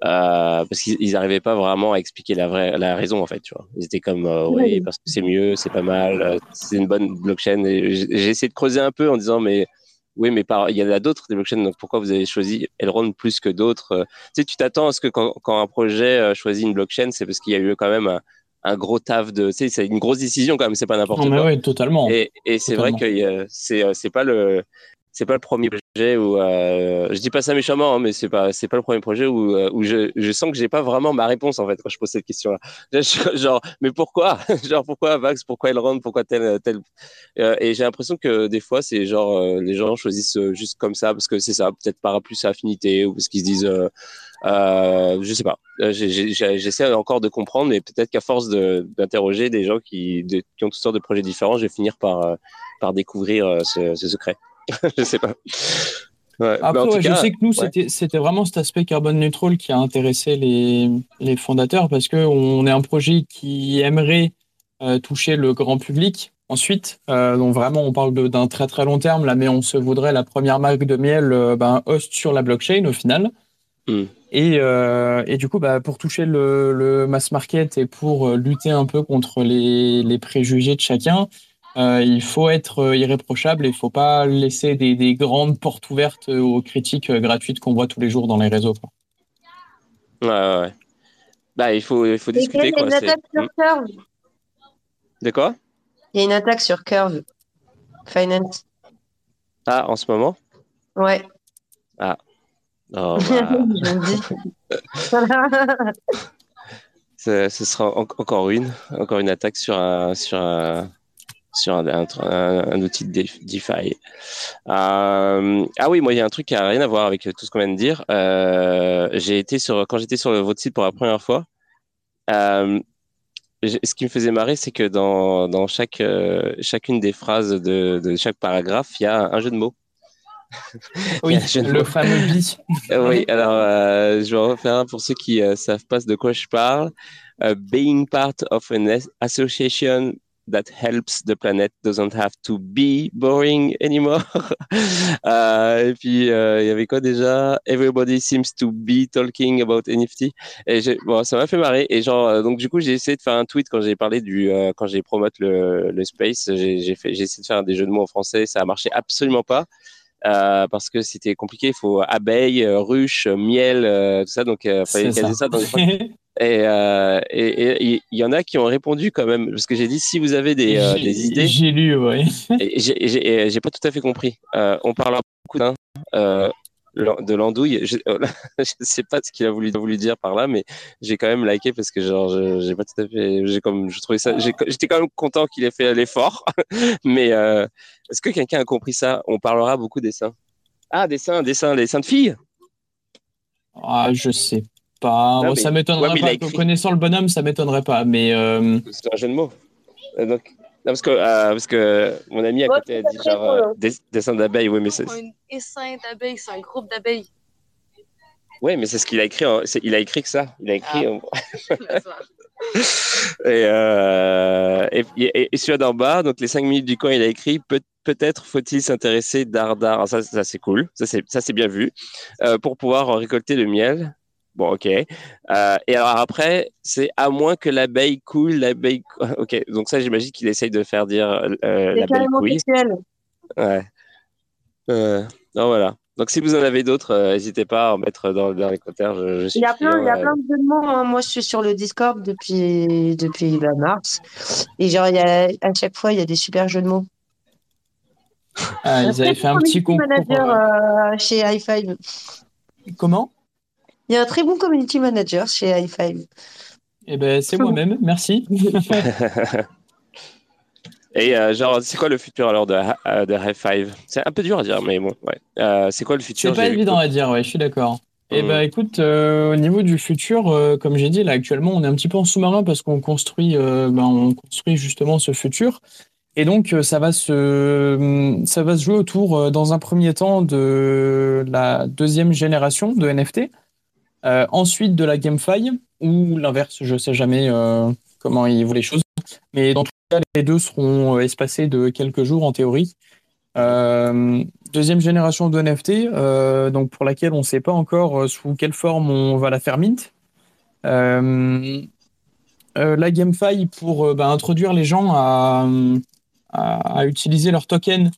euh, parce qu'ils n'arrivaient pas vraiment à expliquer la vraie la raison en fait tu vois. Ils étaient comme euh, oui parce que c'est mieux c'est pas mal euh, c'est une bonne blockchain. J'ai essayé de creuser un peu en disant mais oui mais par il y en a d'autres des blockchains donc pourquoi vous avez choisi Elrond plus que d'autres tu sais tu t'attends à ce que quand, quand un projet choisit une blockchain c'est parce qu'il y a eu quand même un, un gros taf de tu sais c'est une grosse décision quand même c'est pas n'importe quoi. oui, totalement. Et, et c'est vrai que c'est c'est pas le c'est pas le premier projet où euh, je dis pas ça méchamment, hein, mais c'est pas c'est pas le premier projet où, euh, où je, je sens que j'ai pas vraiment ma réponse en fait quand je pose cette question-là. Genre, mais pourquoi? Genre pourquoi Vax? Pourquoi Elrond Pourquoi tel tel? Euh, Et j'ai l'impression que des fois c'est genre euh, les gens choisissent juste comme ça parce que c'est ça, peut-être par plus affinité ou parce qu'ils se disent euh, je sais pas. J'essaie encore de comprendre, mais peut-être qu'à force d'interroger des gens qui, qui, ont toutes sortes de projets différents, je vais finir par, par découvrir ce, ce secret. je sais pas. Après, je sais que nous, c'était vraiment cet aspect carbone neutral qui a intéressé les, les fondateurs parce qu'on est un projet qui aimerait euh, toucher le grand public. Ensuite, euh, donc vraiment, on parle d'un très très long terme là, mais on se voudrait la première marque de miel, euh, ben, host sur la blockchain au final. Hmm. Et, et, du coup, bah, pour toucher le, le, mass market et pour lutter un peu contre les, les préjugés de chacun, euh, il faut être euh, irréprochable et il ne faut pas laisser des, grandes portes ouvertes aux critiques euh, gratuites qu'on voit tous les jours dans les réseaux. Ouais, ouais, Bah, il faut, il faut discuter. Il y a une attaque sur hmm. Curve. De quoi? Il y a une attaque sur Curve Finance. Ah, en ce moment? Ouais. Ah. Oh, ce, ce sera encore une, encore une attaque sur un, sur un, sur un, outil de DeFi. Euh, ah oui, moi, il y a un truc qui n'a rien à voir avec tout ce qu'on vient de dire. Euh, j'ai été sur, quand j'étais sur votre site pour la première fois, euh, ce qui me faisait marrer, c'est que dans, dans chaque, chacune des phrases de, de, chaque paragraphe, il y a un jeu de mots. Oui, le fameux bi. oui, alors je vais refaire un pour ceux qui ne savent pas de quoi je parle. being part of an association that helps the planet doesn't have to be boring anymore. euh, et puis euh, il y avait quoi déjà? Everybody seems to be talking about NFT. Et bon, ça m'a fait marrer. Et genre euh, donc du coup j'ai essayé de faire un tweet quand j'ai parlé du quand j'ai promote le, le space. J'ai j'ai essayé de faire des jeux de mots en français. Ça a marché absolument pas. Euh, parce que c'était compliqué. Il faut abeilles, ruches, miel, tout ça. Donc, il fallait caser ça. dans Euh, et il y en a qui ont répondu quand même, parce que j'ai dit si vous avez des, euh, des idées. J'ai lu, oui. J'ai pas tout à fait compris. Euh, on parle beaucoup d'un de l'andouille. Je, ne sais pas ce qu'il a voulu, voulu dire par là, mais j'ai quand même liké parce que genre j'ai pas tout à fait, j'ai comme je trouvais ça, j'étais quand même content qu'il ait fait l'effort. mais est-ce que quelqu'un a compris ça? On parlera beaucoup des seins. Ah, des seins, des seins, des seins de filles. Ah, je sais pas. ça m'étonnerait pas. Connaissant le bonhomme, ça m'étonnerait pas. Mais euh, c'est un jeu de mots. Euh, parce que euh, parce que mon ami à côté a dit genre des, dessins d'abeilles. Oui, mais c'est. Un dessin d'abeilles, c'est un groupe d'abeilles. Oui, mais c'est ce qu'il a écrit. Il a écrit que ça. Il a écrit. Ah. et, euh, et, et, celui-là d'en bas, donc les 5 minutes du coin, il a écrit peut-être faut-il s'intéresser dardard. Ça, ça c'est cool. Ça c'est ça c'est bien vu pour pouvoir récolter le miel. Bon, ok. et alors après, c'est à moins que l'abeille coule, l'abeille. Ok, donc ça, j'imagine qu'il essaye de faire dire l'abeille couille. Ouais. non, voilà. Donc, si vous en avez d'autres, euh, n'hésitez pas à en mettre dans, dans les commentaires. Je, il, y a plein, il y a plein de jeux de mots. Hein. Moi, je suis sur le Discord depuis, depuis bah, mars. Et genre, il y a, à chaque fois, il y a des super jeux de mots. Ah, ils avaient fait un petit concours. manager euh, chez i5. Comment? Il y a un très bon community manager chez i5. Eh ben, c'est moi-même. Merci. Et euh, genre, c'est quoi le futur alors de, euh, de High Five? C'est un peu dur à dire, mais bon, ouais. Euh, c'est quoi le futur? C'est pas évident à dire, ouais, je suis d'accord. Et eh ben, écoute, au niveau du futur, comme j'ai dit, là actuellement, on est un petit peu en sous-marin parce qu'on construit, ben, on construit justement ce futur. Et donc, ça va se, ça va se jouer autour, dans un premier temps, de la deuxième génération de NFT, ensuite de la GameFi ou l'inverse. Je sais jamais comment ils voient les choses, mais dans les deux seront euh, espacés de quelques jours en théorie. Euh, deuxième génération de NFT, euh, donc pour laquelle on ne sait pas encore sous quelle forme on va la faire mint. la GameFi pour bah, introduire les gens à, utiliser leur token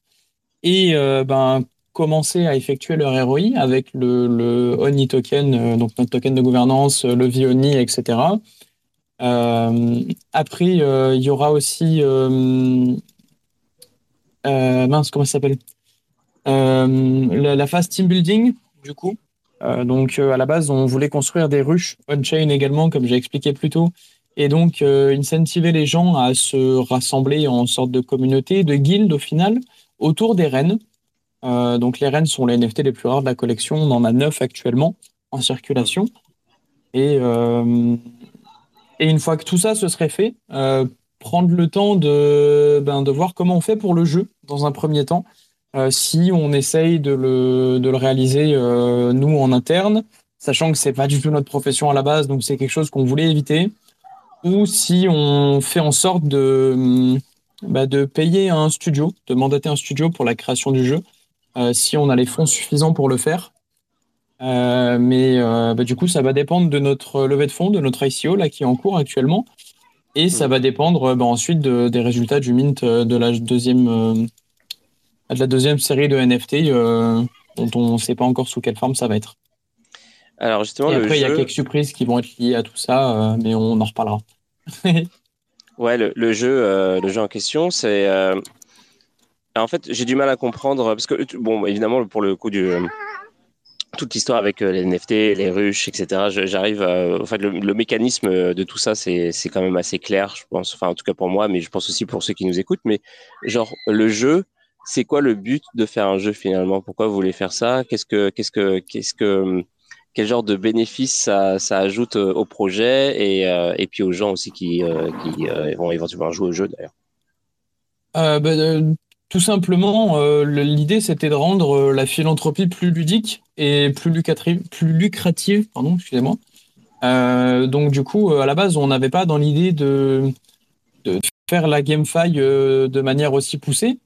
et ben, commencer à effectuer leur ROI avec le, le ONI token, donc notre token de gouvernance, le VONI, etc. Euh, après, euh, il y aura aussi euh, mince, comment ça s'appelle? La, phase team building, du coup. donc, à la base, on voulait construire des ruches on-chain également, comme j'ai expliqué plus tôt, et donc incentiver les gens à se rassembler en sorte de communauté, de guild au final, autour des rennes. Donc, les rennes sont les NFT les plus rares de la collection. On en a neuf actuellement en circulation. Et et une fois que tout ça se serait fait, euh, prendre le temps de, ben, de voir comment on fait pour le jeu dans un premier temps. Euh, si on essaye de le, réaliser euh, nous en interne, sachant que c'est pas du tout notre profession à la base, donc c'est quelque chose qu'on voulait éviter, ou si on fait en sorte de, de payer un studio, de mandater un studio pour la création du jeu, si on a les fonds suffisants pour le faire. Euh, mais euh, bah, du coup, ça va dépendre de notre levée de fonds, de notre ICO là, qui est en cours actuellement. Et ça hmm. va dépendre bah, ensuite des résultats du mint euh, de la deuxième, de la deuxième série de NFT dont on ne sait pas encore sous quelle forme ça va être. Alors justement, Et après, il y a quelques surprises qui vont être liées à tout ça, mais on en reparlera. ouais, le, jeu, le jeu en question, c'est. En fait, j'ai du mal à comprendre parce que, bon, évidemment, pour le coup du toute l'histoire avec euh, les NFT, les ruches, etc. J'arrive, en fait, le, mécanisme de tout ça, c'est quand même assez clair, je pense. Enfin, en tout cas pour moi, mais je pense aussi pour ceux qui nous écoutent. Mais genre, le jeu, c'est quoi le but de faire un jeu finalement? Pourquoi vous voulez faire ça? Qu'est-ce que, qu'est-ce que, qu'est-ce que, quel genre de bénéfices ça, ça ajoute euh, au projet et, euh, et puis aux gens aussi qui, qui vont éventuellement jouer au jeu d'ailleurs? Bah, tout simplement, euh, l'idée c'était de rendre euh, la philanthropie plus ludique et plus lucrative, plus lucrative pardon, excusez-moi. Euh, donc du coup, à la base, on n'avait pas dans l'idée de, faire la GameFi de manière aussi poussée.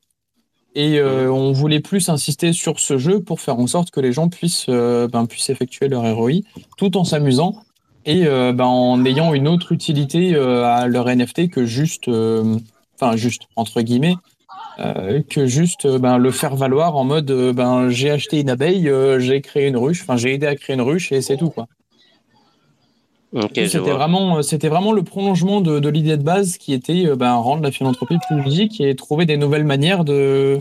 Et on voulait plus insister sur ce jeu pour faire en sorte que les gens puissent, ben, puissent effectuer leur ROI tout en s'amusant et ben, en ayant une autre utilité à leur NFT que juste, enfin juste entre guillemets, euh, que juste euh, ben, le faire valoir en mode euh, ben, j'ai acheté une abeille, j'ai créé une ruche, enfin j'ai aidé à créer une ruche et c'est tout quoi. c'était vraiment, c'était vraiment le prolongement de, l'idée de base qui était ben, rendre la philanthropie plus ludique et trouver des nouvelles manières de,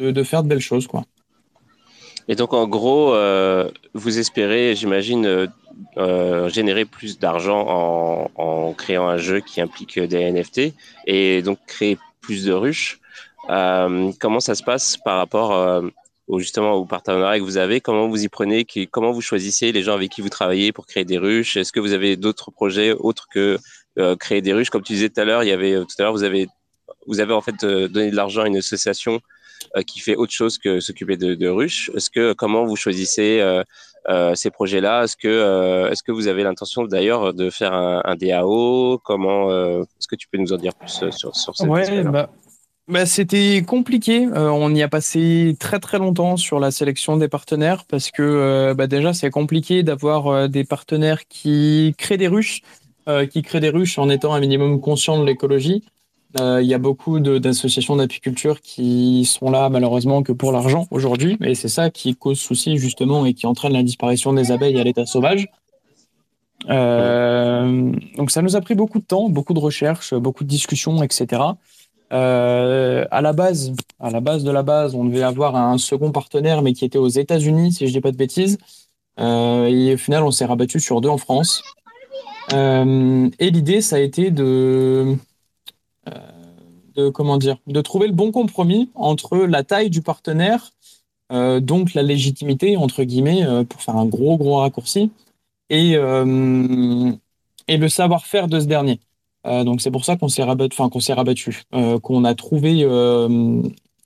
de, faire de belles choses quoi. Et donc en gros, vous espérez, j'imagine, générer plus d'argent en, en, créant un jeu qui implique des NFT et donc créer plus de ruches. Euh, comment ça se passe par rapport euh, au, justement au partenariat que vous avez? Comment vous y prenez? Comment vous choisissez les gens avec qui vous travaillez pour créer des ruches? Est-ce que vous avez d'autres projets autres que euh, créer des ruches? Comme tu disais tout à l'heure, il y avait tout à l'heure vous avez vous avez en fait donné de l'argent à une association qui fait autre chose que s'occuper de, ruches. Est-ce que comment vous choisissez ces projets-là? Est-ce que est-ce que vous avez l'intention d'ailleurs de faire un, DAO Comment Est-ce que tu peux nous en dire plus sur sur cette ouais, bah, bah, C'était compliqué. Euh, on y a passé très très longtemps sur la sélection des partenaires parce que euh, bah, déjà c'est compliqué d'avoir euh, des partenaires qui créent des ruches, qui créent des ruches en étant un minimum conscient de l'écologie. Il y a beaucoup d'associations d'apiculture qui sont là malheureusement que pour l'argent aujourd'hui, et c'est ça qui cause souci justement et qui entraîne la disparition des abeilles à l'état sauvage. donc ça nous a pris beaucoup de temps, beaucoup de recherches, beaucoup de discussions, etc. Euh, à la base, à la base de la base, on devait avoir un second partenaire, mais qui était aux États-Unis, si je dis pas de bêtises. Euh, et au final, on s'est rabattu sur deux en France. Euh, et l'idée, ça a été de, de comment dire, de trouver le bon compromis entre la taille du partenaire, donc la légitimité entre guillemets, pour faire un gros gros raccourci, et et le savoir-faire de ce dernier. Euh, donc c'est pour ça qu'on s'est rabattu, qu'on s'est rabattu, euh, qu'on a trouvé euh,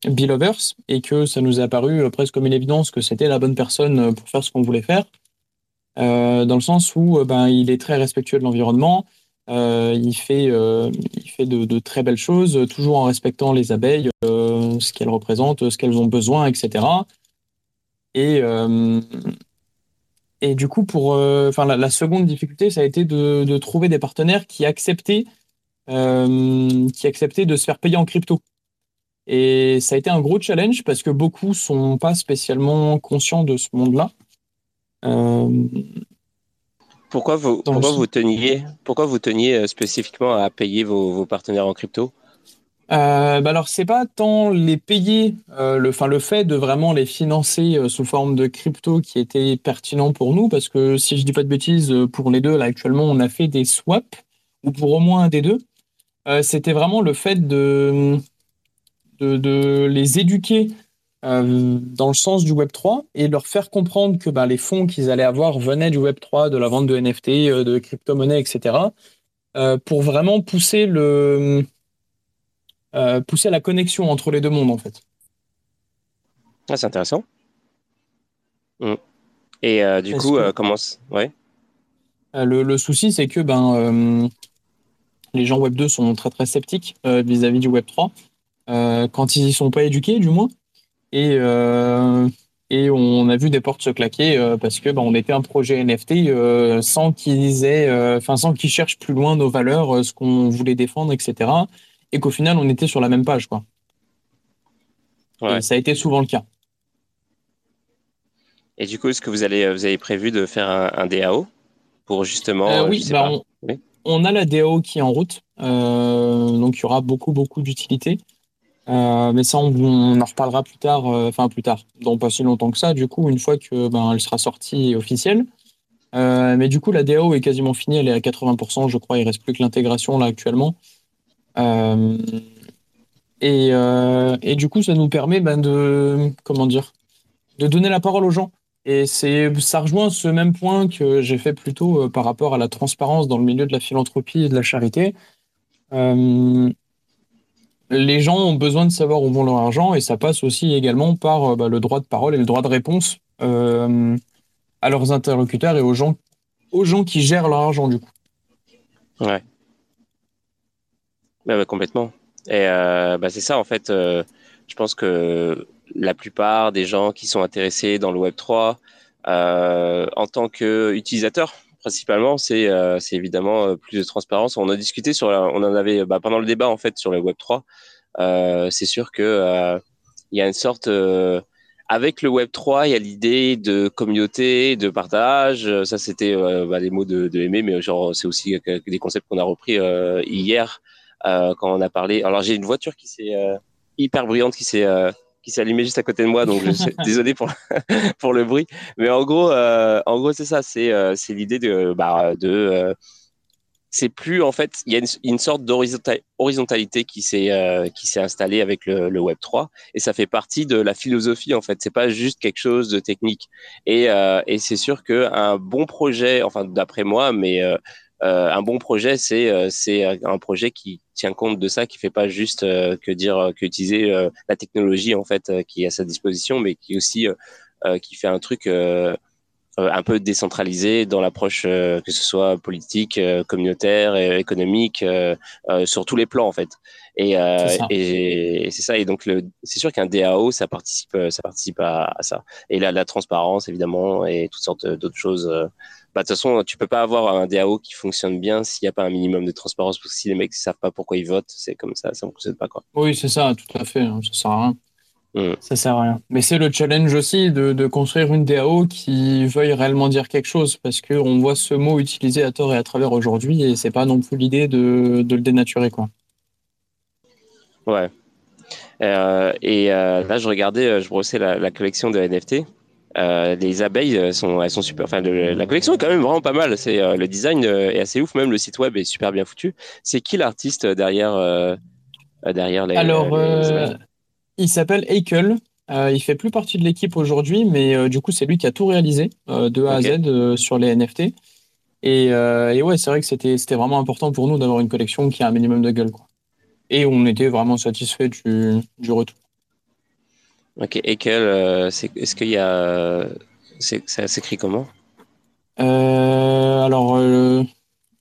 Bill Lovers et que ça nous est apparu presque comme une évidence que c'était la bonne personne pour faire ce qu'on voulait faire, dans le sens où ben il est très respectueux de l'environnement, il fait il fait de, de, très belles choses, toujours en respectant les abeilles, ce qu'elles représentent, ce qu'elles ont besoin, etc. Et et du coup, pour, euh, enfin, la, seconde difficulté, ça a été de, trouver des partenaires qui acceptaient, euh, qui acceptaient de se faire payer en crypto. Et ça a été un gros challenge parce que beaucoup sont pas spécialement conscients de ce monde-là. Euh, pourquoi vous, pourquoi vous teniez, pourquoi vous teniez spécifiquement à payer vos, vos partenaires en crypto? Euh, bah alors c'est pas tant les payer, euh, le, fin, le fait de vraiment les financer euh, sous forme de crypto qui était pertinent pour nous, parce que si je dis pas de bêtises, pour les deux là actuellement on a fait des swaps ou pour au moins un des deux. C'était vraiment le fait de, de, les éduquer dans le sens du Web 3 et leur faire comprendre que bah, les fonds qu'ils allaient avoir venaient du Web 3, de la vente de NFT, de crypto-monnaies, etc. pour vraiment pousser le euh, pousser à la connexion entre les deux mondes en fait. Ah, c'est intéressant. Mm. Et euh, du coup, euh, comment ouais. Le, souci, c'est que ben, les gens Web 2 sont très très sceptiques vis-à-vis du Web 3, quand ils y sont pas éduqués du moins. Et, et on a vu des portes se claquer parce que ben, on était un projet NFT sans qu'ils aient, enfin sans qu'ils cherchent plus loin nos valeurs, ce qu'on voulait défendre, etc et qu'au final, on était sur la même page. Quoi. ça a été souvent le cas. Et du coup, est-ce que vous, allez, vous avez prévu de faire un, DAO pour justement. Euh, bah, oui, on, a la DAO qui est en route. Euh, donc, il y aura beaucoup, beaucoup d'utilité. Euh, mais ça, on, en reparlera plus tard, enfin plus tard, dans pas si longtemps que ça, du coup, une fois que ben, elle sera sortie officielle. mais du coup, la DAO est quasiment finie, elle est à 80%, je crois, il reste plus que l'intégration là actuellement. Euh, et, euh, et, du coup, ça nous permet ben, de, comment dire, de donner la parole aux gens. Et ça rejoint ce même point que j'ai fait plus tôt euh, par rapport à la transparence dans le milieu de la philanthropie et de la charité. les gens ont besoin de savoir où vont leur argent et ça passe aussi également par bah, le droit de parole et le droit de réponse à leurs interlocuteurs et aux gens, aux gens qui gèrent leur argent du coup. Ouais. Bah, complètement. Et euh, bah, c'est ça, en fait. Euh, je pense que la plupart des gens qui sont intéressés dans le Web 3, euh, en tant qu'utilisateurs, principalement, c'est euh, évidemment plus de transparence. On a discuté sur, on en avait bah, pendant le débat en fait sur le Web 3. c'est sûr que il y a une sorte avec le Web 3, il y a l'idée de communauté, de partage. Ça, c'était bah, les mots de, de mais genre c'est aussi des concepts qu'on a repris hier euh, quand on a parlé. Alors j'ai une voiture qui s'est euh, hyper bruyante qui s'est euh, qui s'est allumée juste à côté de moi, donc je suis désolé pour pour le bruit. Mais en gros, en gros c'est ça, c'est c'est l'idée de bah, de c'est plus en fait il y a une, sorte d'horizontalité qui s'est qui s'est installée avec le, le, Web 3 et ça fait partie de la philosophie en fait c'est pas juste quelque chose de technique et, et c'est sûr que un bon projet enfin d'après moi mais euh, un bon projet, c'est euh, c'est un projet qui tient compte de ça, qui fait pas juste euh, que dire que utiliser la technologie en fait qui est à sa disposition, mais qui aussi qui fait un truc un peu décentralisé dans l'approche que ce soit politique, communautaire, économique, sur tous les plans en fait. Et, et, c'est ça. Et donc c'est sûr qu'un DAO ça participe, ça participe à, ça. Et là la transparence évidemment et toutes sortes d'autres choses. Bah, de toute façon, tu peux pas avoir un DAO qui fonctionne bien s'il n'y a pas un minimum de transparence. Parce que si les mecs ne savent pas pourquoi ils votent, c'est comme ça, ça ne fonctionne pas. Quoi. Oui, c'est ça, tout à fait. Hein, ça sert à rien. Mm. Ça sert à rien. Mais c'est le challenge aussi de, de, construire une DAO qui veuille réellement dire quelque chose, parce qu'on voit ce mot utilisé à tort et à travers aujourd'hui, et c'est pas non plus l'idée de, de, le dénaturer, quoi. Ouais. Euh, et euh, là, je regardais, euh, je brossais la, la collection de NFT. les abeilles sont, elles sont super. Enfin, la collection est quand même vraiment pas mal. C'est le design est assez ouf, même le site web est super bien foutu. C'est qui l'artiste derrière derrière les Alors, il s'appelle Eichel. Euh, il fait plus partie de l'équipe aujourd'hui, mais euh, du coup, c'est lui qui a tout réalisé euh, de A à Z sur les NFT. Et, ouais, c'est vrai que c'était vraiment important pour nous d'avoir une collection qui a un minimum de gueule. Et on était vraiment satisfait du, du retour. Ok, Eichel, est-ce qu'il y a. Ça s'écrit comment? Alors,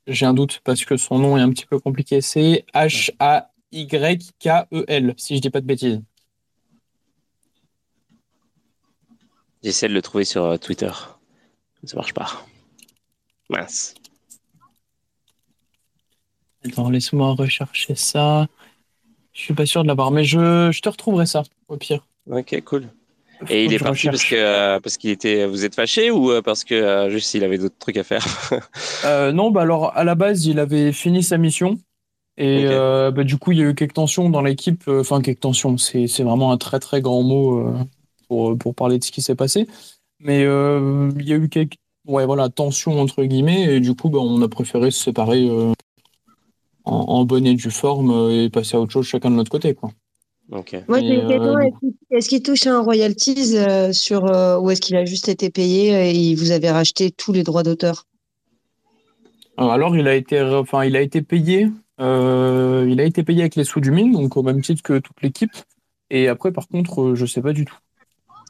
j'ai un doute parce que son nom est un petit peu compliqué. C'est H-A-Y-K-E-L, si je dis pas de bêtises. J'essaie de le trouver sur euh, Twitter. Ça marche pas. Mince. Attends, laisse-moi rechercher ça. Je suis pas sûr de l'avoir, mais je, je te retrouverai ça, au pire. Ok, cool. Et il est parti parce que euh, parce qu'il était. Vous êtes fâché ou euh, parce que juste il avait d'autres trucs à faire? Non, bah alors à la base il avait fini sa mission et bah, du coup il y a eu quelques tensions dans l'équipe. Enfin quelques tensions, c'est vraiment un très très grand mot pour, parler de ce qui s'est passé. Mais euh, il y a eu quelques ouais, voilà, tensions entre guillemets, et du coup, bah, on a préféré se séparer euh, en, bonne et due forme euh, et passer à autre chose chacun de notre côté. Quoi. Moi, j'ai une question est-ce qu'il touche un royalties sur, ou est-ce qu'il a juste été payé et vous avez racheté tous les droits d'auteur? Alors, il a été, enfin, il a été payé. il a été payé avec les sous du mine, donc au même titre que toute l'équipe. Et après, par contre, je sais pas du tout.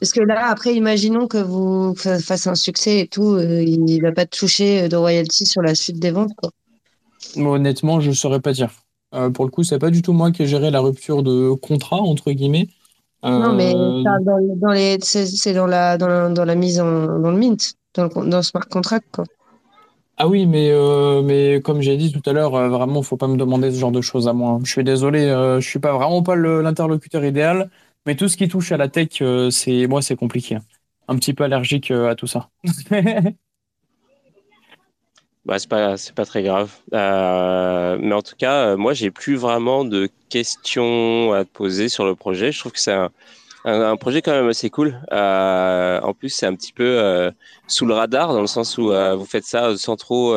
Parce que là, après, imaginons que vous fassiez un succès et tout, euh, il ne va pas toucher de royalties sur la suite des ventes. honnêtement, je ne saurais pas dire. Euh, pour le coup, c'est pas du tout moi qui ai géré la rupture de contrat, entre guillemets. Non, mais euh, dans, les, c'est dans la, dans, la, mise en, dans le mint, dans le, dans smart contract. Quoi. Ah oui, mais, mais comme j'ai dit tout à l'heure, vraiment, il ne faut pas me demander ce genre de choses à moi. Je suis désolé, je ne suis pas, vraiment pas l'interlocuteur idéal. Mais tout ce qui touche à la tech, euh, c'est moi, c'est compliqué. Un petit peu allergique euh, à tout ça. bah, c'est pas, pas très grave. Euh, mais en tout cas, moi, j'ai plus vraiment de questions à te poser sur le projet. Je trouve que c'est un, projet quand même assez cool. en plus, c'est un petit peu sous le radar dans le sens où vous faites ça sans trop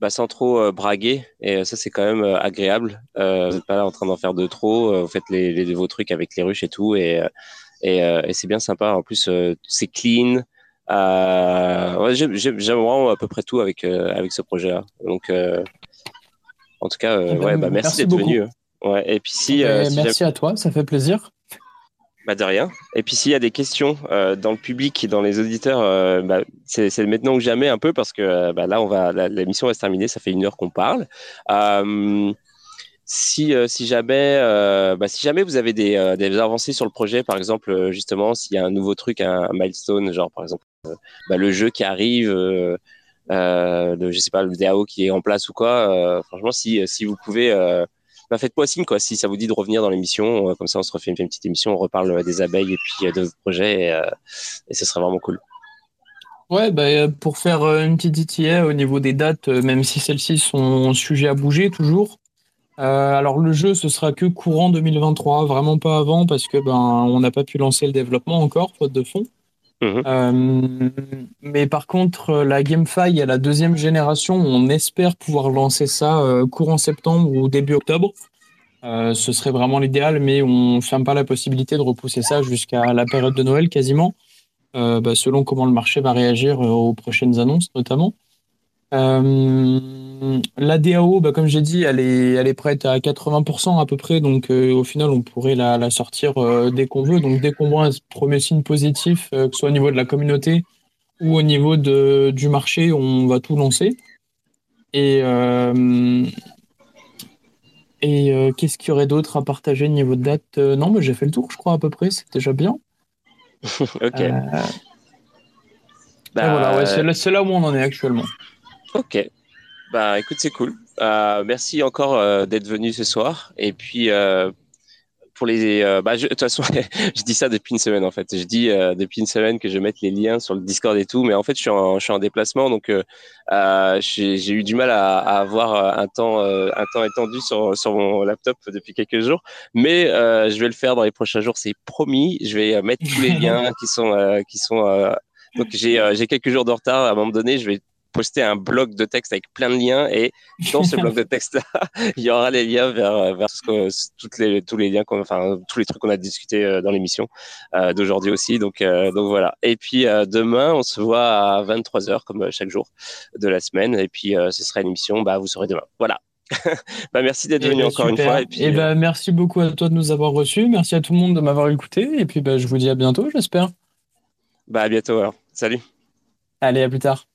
bah, sans trop euh, braguer. Et euh, ça, c'est quand même euh, agréable. vous n'êtes pas là en train d'en faire de trop. vous faites les, les, vos trucs avec les ruches et tout. Et, et, et c'est bien sympa. En plus, c'est clean. Ouais, J'aime vraiment à peu près tout avec, avec ce projet-là. Donc, en tout cas, eh ben, ouais, bah, merci, d'être venu. Hein. Ouais, et puis si, eh ben, merci à toi, ça fait plaisir. Bah de rien. Et puis s'il y a des questions euh, dans le public et dans les auditeurs, euh, bah, c'est maintenant que jamais un peu parce que euh, bah, là on va l'émission va se terminer, ça fait une heure qu'on parle. si, si jamais bah, si jamais vous avez des, avancées sur le projet, par exemple justement s'il y a un nouveau truc, un, milestone, genre par exemple bah, le jeu qui arrive. Euh, le, je sais pas le DAO qui est en place ou quoi franchement si vous pouvez bah, faites-moi signe quoi, si ça vous dit de revenir dans l'émission. Euh, comme ça, on se refait une, petite émission, on reparle euh, des abeilles et puis euh, de vos projets et, ce serait vraiment cool. Ouais, bah, pour faire une petite DTA au niveau des dates, même si celles-ci sont sujet à bouger toujours. alors le jeu, ce sera que courant 2023, vraiment pas avant parce que ben on n'a pas pu lancer le développement encore, faute de fonds. Mhm. Euh, mais par contre, la GameFi à la deuxième génération, on espère pouvoir lancer ça euh, courant septembre ou début octobre. Euh, ce serait vraiment l'idéal, mais on ne ferme pas la possibilité de repousser ça jusqu'à la période de Noël quasiment, bah, selon comment le marché va réagir aux prochaines annonces notamment. Euh, la DAO, bah, comme j'ai dit, elle est, elle est prête à 80% à peu près, donc euh, au final, on pourrait la, la sortir euh, dès qu'on veut. Donc dès qu'on voit un premier signe positif, que ce soit au niveau de la communauté où au niveau de, du marché, on va tout lancer. Et, et qu'est-ce qu'il y aurait d'autre à partager au niveau de date Non, mais j'ai fait le tour, je crois, à peu près. C'est déjà bien. ok. Bah, voilà, c'est là, là, où on en est actuellement. Ok. Bah écoute, c'est cool. merci encore d'être venu ce soir. Et puis, pour les. Euh, bah, de toute façon, je dis ça depuis une semaine en fait. Je dis euh, depuis une semaine que je vais mettre les liens sur le Discord et tout, mais en fait, je suis en, je suis en déplacement, donc euh, j'ai eu du mal à, à, avoir un temps, un temps étendu sur, sur mon laptop depuis quelques jours. Mais je vais le faire dans les prochains jours, c'est promis. Je vais mettre tous les liens qui sont, qui sont. donc j'ai quelques jours de retard. À un moment donné, je vais poster un blog de texte avec plein de liens et dans ce blog de texte là il y aura les liens vers, vers toutes les, tous les liens enfin tous les trucs qu'on a discuté euh, dans l'émission euh, d'aujourd'hui aussi donc euh, donc voilà et puis demain on se voit à 23h comme chaque jour de la semaine et puis ce sera une émission bah vous saurez demain voilà bah, merci d'être venu encore une fois. Et, puis, et bah, merci beaucoup à toi de nous avoir reçus. Merci à tout le monde de m'avoir écouté. Et puis bah, je vous dis à bientôt, j'espère. Bah, à bientôt alors. Salut. Allez, à plus tard.